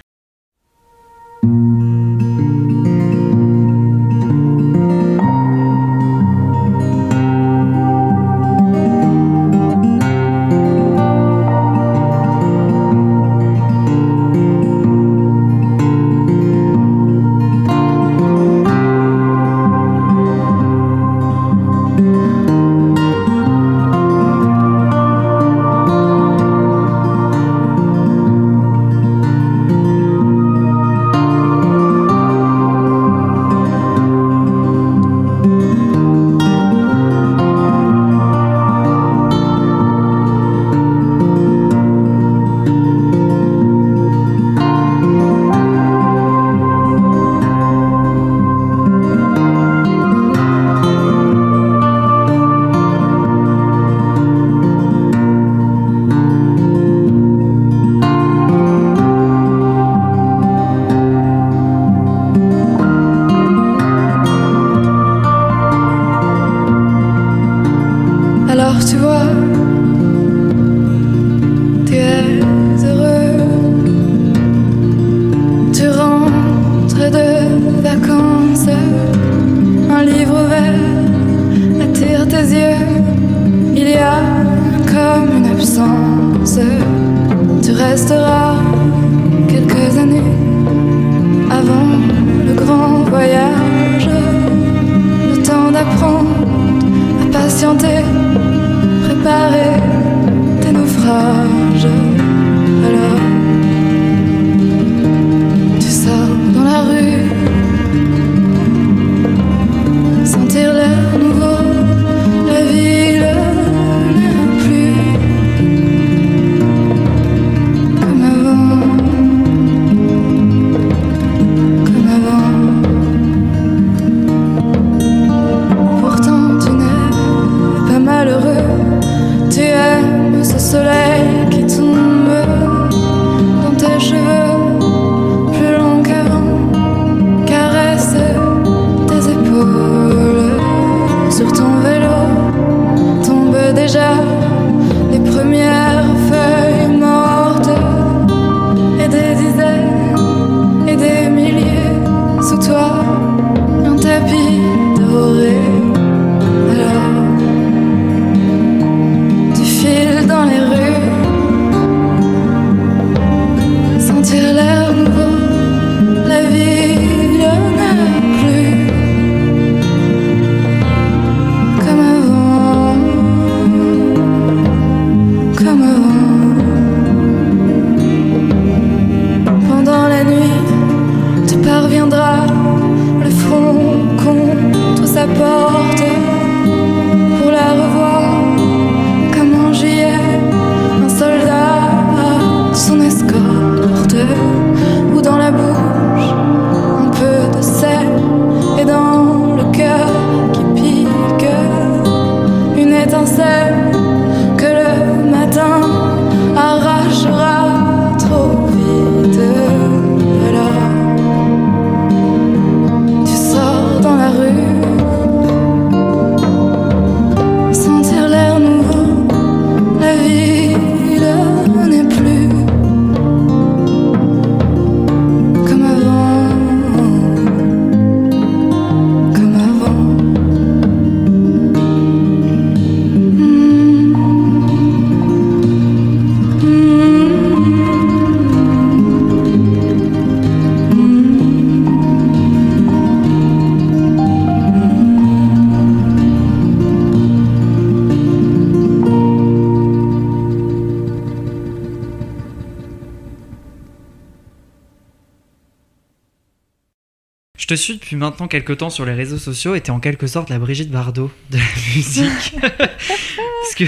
Te suis depuis maintenant quelques temps sur les réseaux sociaux et t'es en quelque sorte la Brigitte Bardot de la musique. Parce que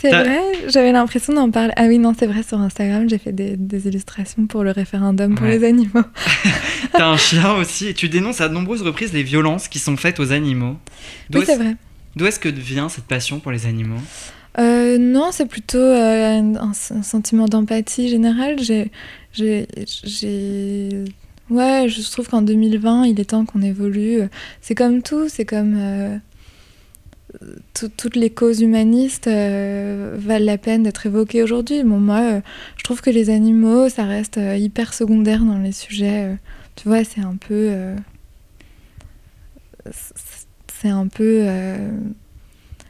C'est vrai, j'avais l'impression d'en parler. Ah oui, non, c'est vrai, sur Instagram, j'ai fait des, des illustrations pour le référendum pour Ouais. les animaux. t'as un chien aussi et tu dénonces à de nombreuses reprises les violences qui sont faites aux animaux. Oui, c'est vrai. d'où est-ce que vient cette passion pour les animaux? Euh, non, c'est plutôt euh, un, un sentiment d'empathie générale. J'ai- ouais, je trouve qu'en 2020, il est temps qu'on évolue. C'est comme tout, c'est comme euh, tout- toutes les causes humanistes euh, valent la peine d'être évoquées aujourd'hui. Bon, moi, euh, je trouve que les animaux, ça reste hyper secondaire dans les sujets. tu vois, c'est un peu, c'est- un peu.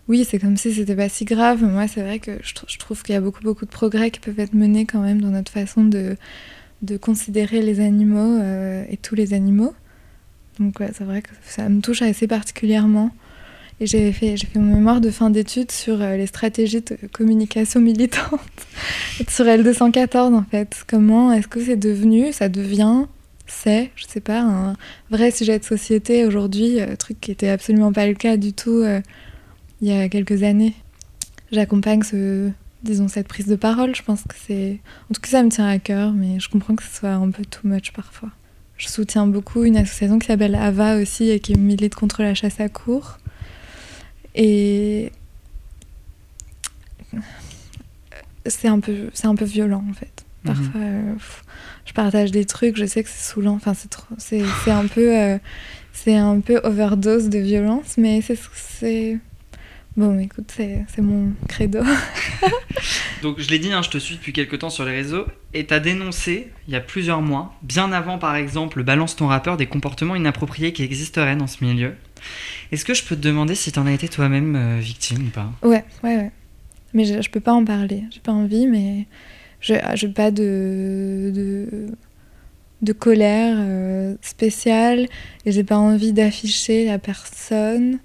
oui, c'est comme si c'était pas si grave. Moi, c'est vrai que je trouve qu'il y a beaucoup, beaucoup de progrès qui peuvent être menés quand même dans notre façon de, de considérer les animaux euh, et tous les animaux. Donc, ouais, c'est vrai que ça me touche assez particulièrement. Et j'ai fait, j'ai fait mon mémoire de fin d'études sur euh, les stratégies de communication militante, sur L214 en fait. Comment est-ce que c'est devenu, ça devient, c'est, je sais pas, un vrai sujet de société aujourd'hui, euh, truc qui était absolument pas le cas du tout. euh, il y a quelques années. J'accompagne ce, disons, cette prise de parole. Je pense que c'est. En tout cas, ça me tient à cœur, mais je comprends que ce soit un peu too much parfois. Je soutiens beaucoup une association qui s'appelle AVA aussi et qui milite contre la chasse à cours. Et. C'est un, peu, un peu violent en fait. Mhm. Parfois, euh, je partage des trucs, je sais que c'est saoulant. Enfin, c'est trop. C'est un peu. euh, c'est un peu overdose de violence, mais c'est. Bon, écoute, c'est mon credo. Donc je l'ai dit, hein, je te suis depuis quelques temps sur les réseaux et t'as dénoncé il y a plusieurs mois, bien avant par exemple le balance ton rappeur, des comportements inappropriés qui existeraient dans ce milieu. Est-ce que je peux te demander si t'en as été toi-même euh, victime ou pas? Ouais, ouais, ouais. Mais je, je peux pas en parler. J'ai pas envie, mais je j'ai pas de, de, de colère euh, spéciale et j'ai pas envie d'afficher la personne.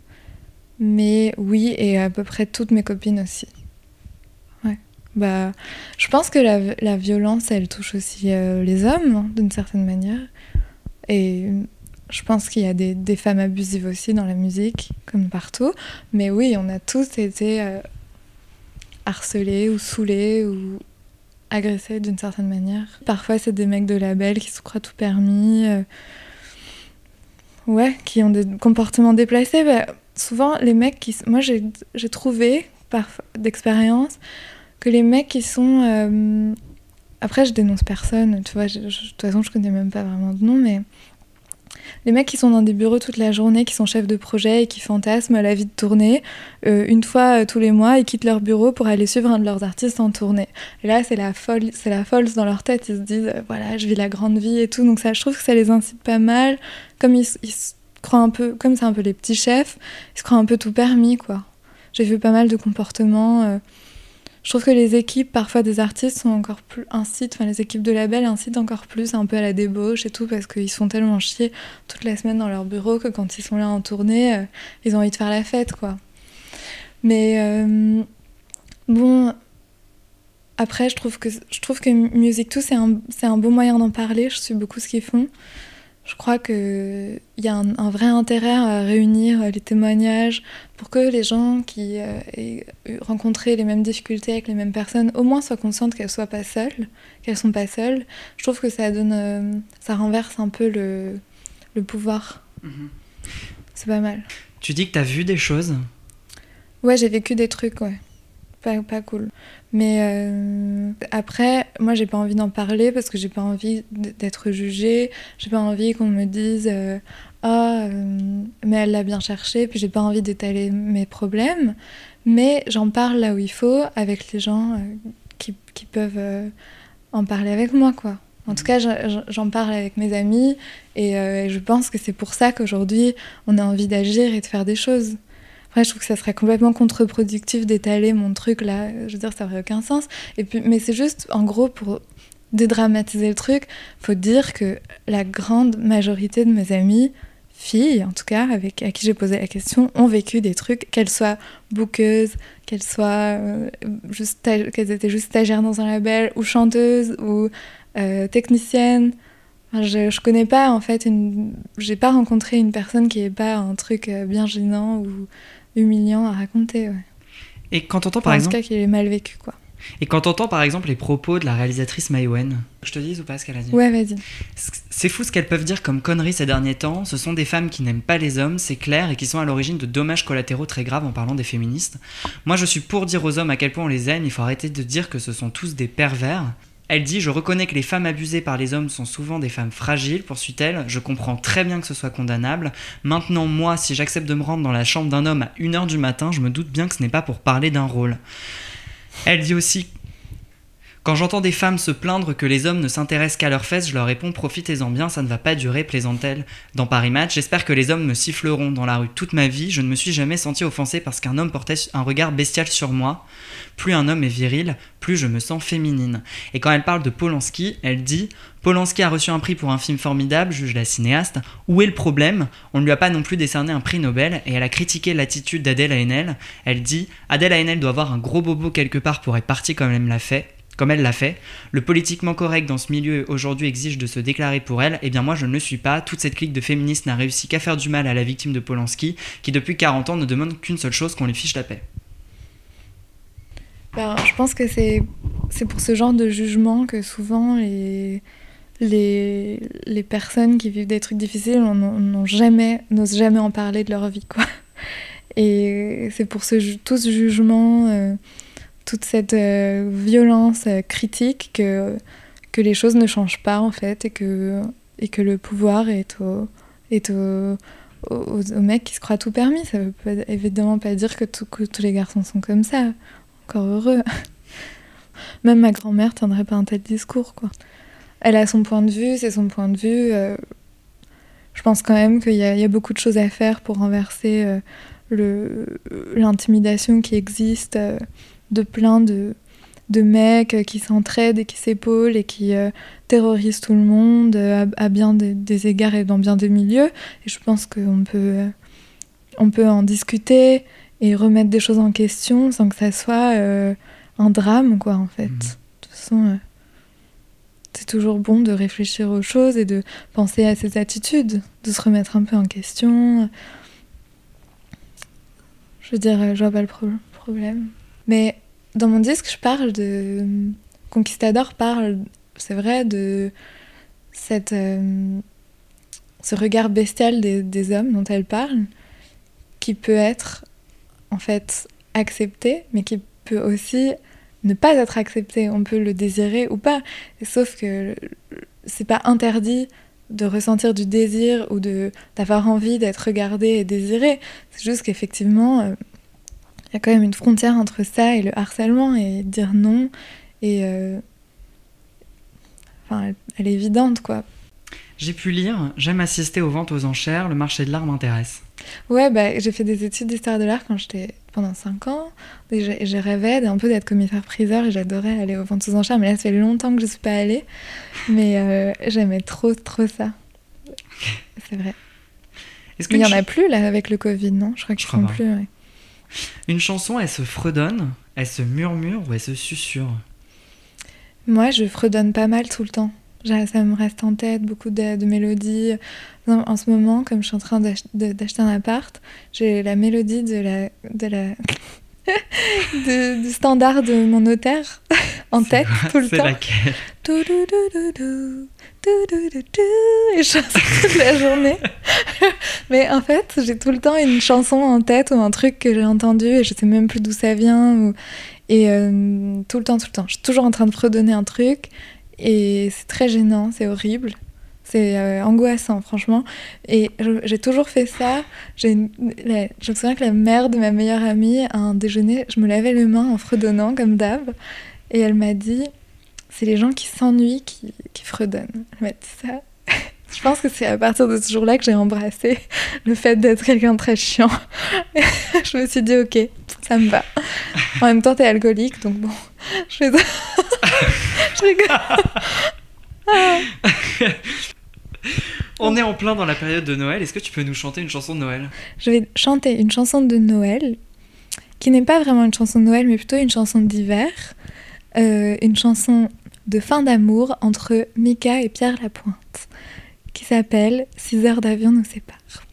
Mais oui, et à peu près toutes mes copines aussi. Ouais. Bah, je pense que la, la violence, elle touche aussi euh, les hommes, hein, d'une certaine manière. Et je pense qu'il y a des, des femmes abusives aussi dans la musique, comme partout. Mais oui, on a tous été euh, harcelés ou saoulés ou agressés d'une certaine manière. Parfois, c'est des mecs de label qui se croient tout permis. euh, Ouais, qui ont des comportements déplacés. Bah, souvent, les mecs qui. Moi, j'ai trouvé, par d'expérience, que les mecs qui sont. euh, Après, je dénonce personne, tu vois, je- je- de toute façon, je connais même pas vraiment de nom, mais. Les mecs qui sont dans des bureaux toute la journée, qui sont chefs de projet et qui fantasment la vie de tournée, euh, une fois euh, tous les mois, ils quittent leur bureau pour aller suivre un de leurs artistes en tournée. Et là, c'est la folle, c'est la folle dans leur tête. Ils se disent, voilà, je vis la grande vie et tout. Donc ça, je trouve que ça les incite pas mal. Comme ils, ils croient un peu, comme c'est un peu les petits chefs, ils se croient un peu tout permis, quoi. J'ai vu pas mal de comportements. euh, je trouve que les équipes, parfois des artistes, sont encore plus incitent, enfin les équipes de label incitent encore plus un peu à la débauche et tout, parce qu'ils se font tellement chier toute la semaine dans leur bureau que quand ils sont là en tournée, euh, ils ont envie de faire la fête, quoi. Mais euh, bon, après, je trouve que, je trouve que Music 2, c'est un, un bon moyen d'en parler. Je suis beaucoup ce qu'ils font. Je crois qu'il y a un, un vrai intérêt à réunir les témoignages pour que les gens qui euh, aient eu- rencontré les mêmes difficultés avec les mêmes personnes au moins soient conscientes qu'elles soient pas seules, qu'elles sont pas seules. Je trouve que ça donne, euh, ça renverse un peu le, le pouvoir. C'est pas mal. Tu dis que t'as vu des choses? Ouais, j'ai vécu des trucs, ouais. Pas, pas cool. Mais euh, après, moi, j'ai pas envie d'en parler parce que j'ai pas envie d'être jugée. J'ai pas envie qu'on me dise euh, Ah, euh, mais elle l'a bien cherché. Puis j'ai pas envie d'étaler mes problèmes. Mais j'en parle là où il faut avec les gens euh, qui, qui peuvent en parler avec moi, quoi. En tout cas, j'en- parle avec mes amis et je pense que c'est pour ça qu'aujourd'hui, on a envie d'agir et de faire des choses. Après, je trouve que ça serait complètement contre-productif d'étaler mon truc là. Je veux dire, ça aurait aucun sens. Et puis, mais c'est juste, en gros, pour dédramatiser le truc, faut dire que la grande majorité de mes amis, filles en tout cas, avec, à qui j'ai posé la question, ont vécu des trucs, qu'elles soient bouqueuses, qu'elles soient euh, juste qu'elles étaient juste stagiaires dans un label, ou chanteuses, ou euh, techniciennes, je, je connais pas en fait, une... j'ai pas rencontré une personne qui ait pas un truc euh, bien gênant ou humiliant à raconter. Ouais. Et quand t'entends par en exemple, tout cas, qu'il ait mal vécu quoi. et quand t'entends par exemple les propos de la réalisatrice Maïwen, je te dis ou pas ce qu'elle a dit Ouais, vas-y. C'est fou ce qu'elles peuvent dire comme conneries ces derniers temps. Ce sont des femmes qui n'aiment pas les hommes, c'est clair, et qui sont à l'origine de dommages collatéraux très graves en parlant des féministes. Moi, je suis pour dire aux hommes à quel point on les aime. Il faut arrêter de dire que ce sont tous des pervers. Elle dit Je reconnais que les femmes abusées par les hommes sont souvent des femmes fragiles, poursuit-elle. Je comprends très bien que ce soit condamnable. Maintenant, moi, si j'accepte de me rendre dans la chambre d'un homme à 1h du matin, je me doute bien que ce n'est pas pour parler d'un rôle. Elle dit aussi quand j'entends des femmes se plaindre que les hommes ne s'intéressent qu'à leurs fesses, je leur réponds profitez-en bien, ça ne va pas durer, plaisante-t-elle. Dans Paris Match, j'espère que les hommes me siffleront dans la rue toute ma vie. Je ne me suis jamais senti offensé parce qu'un homme portait un regard bestial sur moi. Plus un homme est viril, plus je me sens féminine. Et quand elle parle de Polanski, elle dit Polanski a reçu un prix pour un film formidable, juge la cinéaste. Où est le problème? On ne lui a pas non plus décerné un prix Nobel et elle a critiqué l'attitude d'Adèle Haenel. Elle dit Adèle Haenel doit avoir un gros bobo quelque part pour être partie comme elle l'a fait comme elle l'a fait. Le politiquement correct dans ce milieu aujourd'hui exige de se déclarer pour elle, et bien moi je ne le suis pas. Toute cette clique de féministes n'a réussi qu'à faire du mal à la victime de Polanski, qui depuis 40 ans ne demande qu'une seule chose, qu'on lui fiche la paix. Ben, je pense que c'est c'est pour ce genre de jugement que souvent les, les, les personnes qui vivent des trucs difficiles n'osent jamais en parler de leur vie. Quoi. Et c'est pour ce, tout ce jugement, euh, toute cette euh, violence euh, critique que, que les choses ne changent pas en fait et que, et que le pouvoir est au, est au, aux mecs qui se croient tout permis. Ça veut pas- évidemment pas dire que, tout- que tous les garçons sont comme ça. Encore heureux. Même ma grand-mère tiendrait pas un tel discours, quoi. Elle a son point de vue, c'est son point de vue. euh, je pense quand même qu'il y, y a beaucoup de choses à faire pour renverser euh, l'intimidation qui existe de plein de, de mecs euh, qui s'entraident et qui s'épaulent et qui euh, terrorisent tout le monde euh, à, à bien des, des égards et dans bien des milieux. Et je pense qu'on peut, euh, on peut en discuter et remettre des choses en question sans que ça soit euh, un drame, quoi, en fait. Mhm. De toute façon, c'est toujours bon de réfléchir aux choses et de penser à ses attitudes, de se remettre un peu en question. Je veux dire, je vois pas le pro- problème. Mais dans mon disque, je parle de. Conquistador parle, c'est vrai, de cette, euh, ce regard bestial des, des hommes dont elle parle, qui peut être en fait accepté, mais qui peut aussi ne pas être accepté. On peut le désirer ou pas. Sauf que c'est pas interdit de ressentir du désir ou de d'avoir envie d'être regardé et désiré. C'est juste qu'effectivement, euh, il y a quand même une frontière entre ça et le harcèlement et dire non. Et euh, enfin, elle, elle est évidente quoi. J'ai pu lire J'aime assister aux ventes aux enchères, le marché de l'art m'intéresse. Ouais, bah, j'ai fait des études d'histoire de l'art quand j'étais pendant 5 ans. Et je, rêvais d'un peu d'être commissaire-priseur et j'adorais aller aux ventes aux enchères. Mais là, ça fait longtemps que je suis pas allée. Mais euh, j'aimais trop, trop ça. C'est vrai. Est-ce il qu'une y en a plus là avec le Covid, non? Je crois qu'ils font pas. plus. ouais. Une chanson, elle se fredonne, elle se murmure ou elle se susurre? Moi, je fredonne pas mal tout le temps. Ça me reste en tête, beaucoup de, de mélodies. En ce moment, comme je suis en train d'acheter un appart, j'ai la mélodie de la, de la de- du standard de mon notaire en C'est tête tout le C'est temps. laquelle? Toudoudoudoudou, toudoudoudoudou, Et je chante toute la journée. Mais en fait, j'ai tout le temps une chanson en tête ou un truc que j'ai entendu et je sais même plus d'où ça vient. ou- Et euh, tout le temps, tout le temps. Je suis toujours en train de fredonner un truc et c'est très gênant, c'est horrible. C'est euh, angoissant, franchement. Et j'ai toujours fait ça. Je me souviens que la mère de ma meilleure amie, à un déjeuner, je me lavais les mains en fredonnant comme d'hab. Et elle m'a dit c'est les gens qui s'ennuient qui, qui fredonnent. Ça. Je pense que c'est à partir de ce jour-là que j'ai embrassé le fait d'être quelqu'un de très chiant. je me suis dit, ok, ça me va. En même temps, t'es alcoolique, donc bon, je fais ça. je rigole. On est en plein dans la période de Noël, est-ce que tu peux nous chanter une chanson de Noël? Je vais chanter une chanson de Noël, qui n'est pas vraiment une chanson de Noël, mais plutôt une chanson d'hiver. Euh, une chanson de fin d'amour entre Mika et Pierre Lapointe, qui s'appelle 6 heures d'avion nous séparent.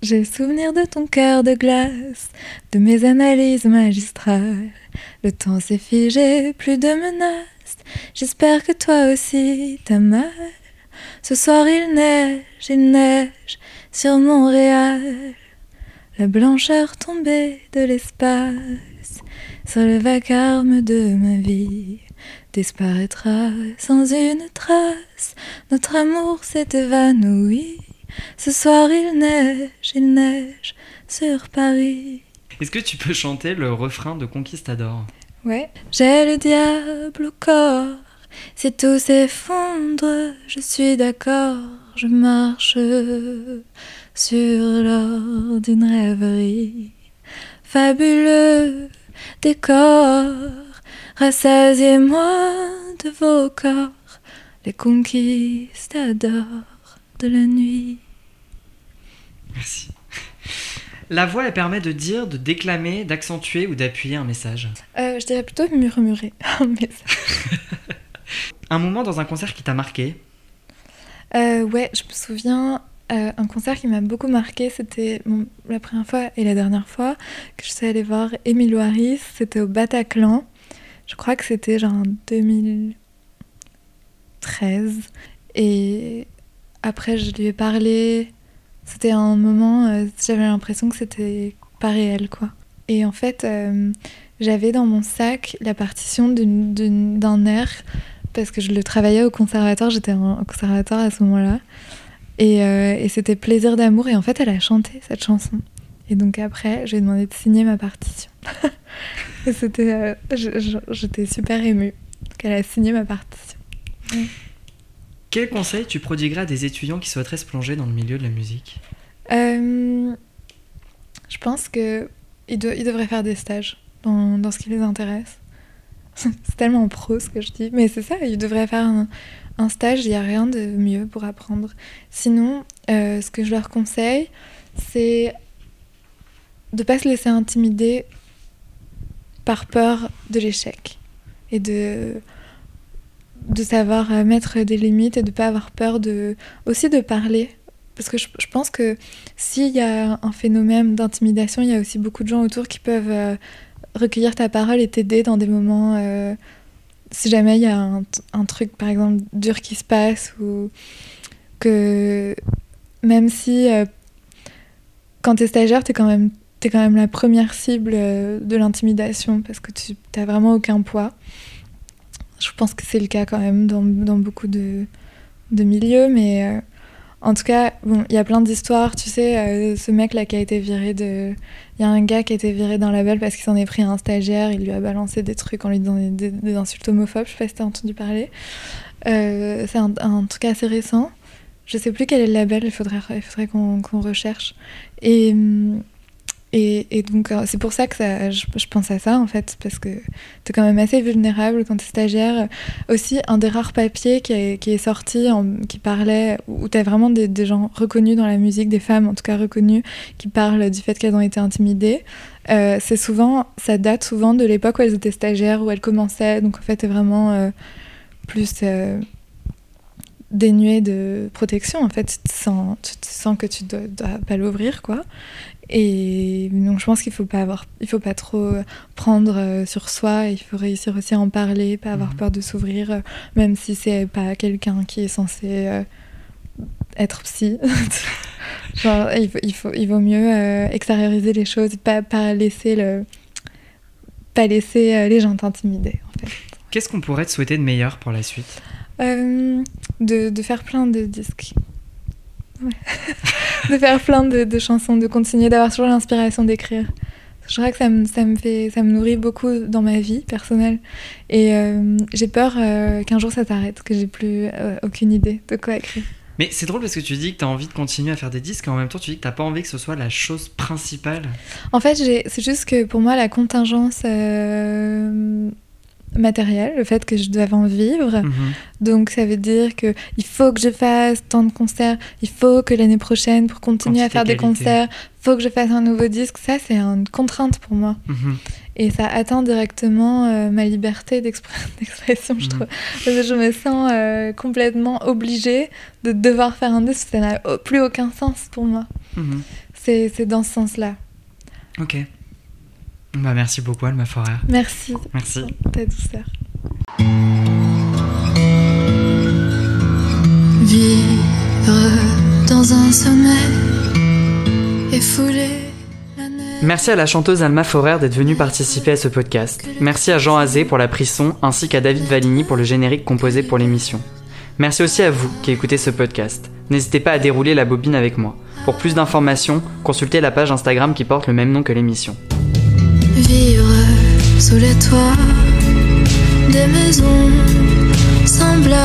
J'ai souvenir de ton cœur de glace, de mes analyses magistrales. Le temps s'est figé, plus de menaces. J'espère que toi aussi t'as mal. Ce soir il neige, il neige sur Montréal. La blancheur tombée de l'espace sur le vacarme de ma vie disparaîtra sans une trace. Notre amour s'est évanoui. Ce soir il neige, il neige sur Paris. Est-ce que tu peux chanter le refrain de Conquistador? Ouais. J'ai le diable au corps. Si tout s'effondre, je suis d'accord. Je marche sur l'or d'une rêverie. Fabuleux décor, rassasiez-moi de vos corps, les conquistadors de la nuit. Merci. La voix, elle permet de dire, de déclamer, d'accentuer ou d'appuyer un message. Euh, je dirais plutôt murmurer un message. Un moment dans un concert qui t'a marqué? Euh, ouais, je me souviens, euh, un concert qui m'a beaucoup marqué, c'était bon, la première fois et la dernière fois que je suis allée voir Émile Harris, c'était au Bataclan. Je crois que c'était genre en 2013. Et après, je lui ai parlé. C'était un moment, euh, j'avais l'impression que c'était pas réel, quoi. Et en fait, euh, j'avais dans mon sac la partition d'un air parce que je le travaillais au conservatoire, j'étais au conservatoire à ce moment-là. Et, euh, et c'était Plaisir d'amour. Et en fait, elle a chanté cette chanson. Et donc après, je lui ai demandé de signer ma partition. et c'était, euh, j'étais super émue qu'elle a signé ma partition. Quel conseil tu prodiguerais à des étudiants qui souhaiteraient se plonger dans le milieu de la musique? Euh, je pense que ils, de- ils devraient faire des stages dans, dans ce qui les intéresse. c'est tellement pro ce que je dis, mais c'est ça, ils devraient faire un, un stage, il n'y a rien de mieux pour apprendre. Sinon, euh, ce que je leur conseille, c'est de pas se laisser intimider par peur de l'échec et de de savoir euh, mettre des limites et de pas avoir peur de aussi de parler parce que je, pense que s'il y a un phénomène d'intimidation, il y a aussi beaucoup de gens autour qui peuvent euh, recueillir ta parole et t'aider dans des moments. euh, si jamais il y a un, un truc, par exemple, dur qui se passe ou que même si euh, quand t'es stagiaire, t'es quand même t'es quand même la première cible euh, de l'intimidation parce que tu t'as vraiment aucun poids. Je pense que c'est le cas quand même dans, dans beaucoup de, de milieux, mais euh, en tout cas, il y a plein d'histoires. Tu sais, euh, ce mec-là qui a été viré de. Il y a un gars qui a été viré d'un label parce qu'il s'en est pris à un stagiaire. Il lui a balancé des trucs en lui disant des, des- insultes homophobes. Je sais pas si t'as entendu parler. C'est un, un truc assez récent. Je sais plus quel est le label. Il faudrait, il faudrait qu'on qu'on recherche. Et. hum, et, donc, euh, c'est pour ça que je, pense à ça, en fait, parce que t'es quand même assez vulnérable quand t'es stagiaire. Aussi, un des rares papiers qui est, sorti, en- qui parlait, où t'as vraiment des, gens reconnus dans la musique, des femmes en tout cas reconnues, qui parlent du fait qu'elles ont été intimidées. Euh, c'est souvent, ça date souvent de l'époque où elles étaient stagiaires, où elles commençaient, donc en fait, t'es vraiment euh, plus euh, de protection, en fait, tu te sens que tu dois, dois pas l'ouvrir, quoi. Et donc je pense qu'il faut pas avoir, il faut pas trop prendre euh, sur soi. Il faut réussir aussi à en parler, pas avoir Mhm. peur de s'ouvrir, euh, même si c'est pas quelqu'un qui est censé euh, être psy. Genre, il faut, il faut, il vaut mieux euh, extérioriser les choses, pas, pas laisser le, pas laisser euh, les gens t'intimider. En fait. Qu'est-ce qu'on pourrait te souhaiter de meilleur pour la suite? Euh, de, de faire plein de disques. Ouais. de faire plein de, de chansons, de continuer d'avoir toujours l'inspiration d'écrire. Je crois que ça me, ça, me fait, ça me nourrit beaucoup dans ma vie personnelle. Et euh, j'ai peur euh, qu'un jour ça s'arrête, que j'ai plus euh, aucune idée de quoi écrire. Mais c'est drôle parce que tu dis que tu as envie de continuer à faire des disques et en même temps tu dis que t'as pas envie que ce soit la chose principale. En fait, c'est juste que pour moi, la contingence matérielle, le fait que je dois en vivre, Mhm. Donc ça veut dire que il faut que je fasse tant de concerts, il faut que l'année prochaine pour continuer à faire des concerts, il faut que je fasse un nouveau disque. Ça c'est une contrainte pour moi. Mhm. Et ça atteint directement euh, ma liberté d'expr- d'expression, je Mhm. trouve. Parce que je me sens euh, complètement obligée de devoir faire un disque, ça n'a plus aucun sens pour moi. C'est c'est dans ce sens-là. Ok. Bah merci beaucoup Alma Forer. Merci Merci. ta douceur. Vivre dans un sommeil et fouler. Merci à la chanteuse Alma Forer d'être venue participer à ce podcast. Merci à Jean Azé pour la prise son, ainsi qu'à David Valigny pour le générique composé pour l'émission. Merci aussi à vous qui écoutez ce podcast. N'hésitez pas à dérouler la bobine avec moi. Pour plus d'informations, consultez la page Instagram qui porte le même nom que l'émission vivre sous les toits des maisons semblables.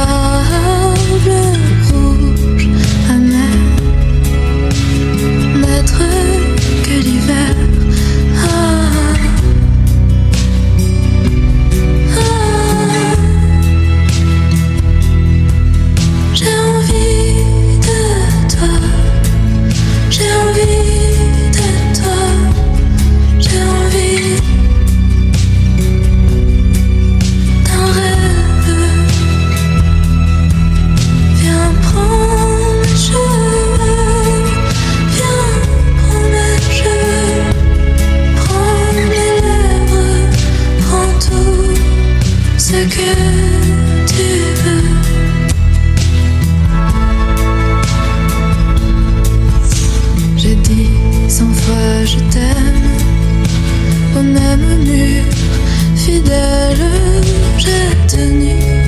le jette nu.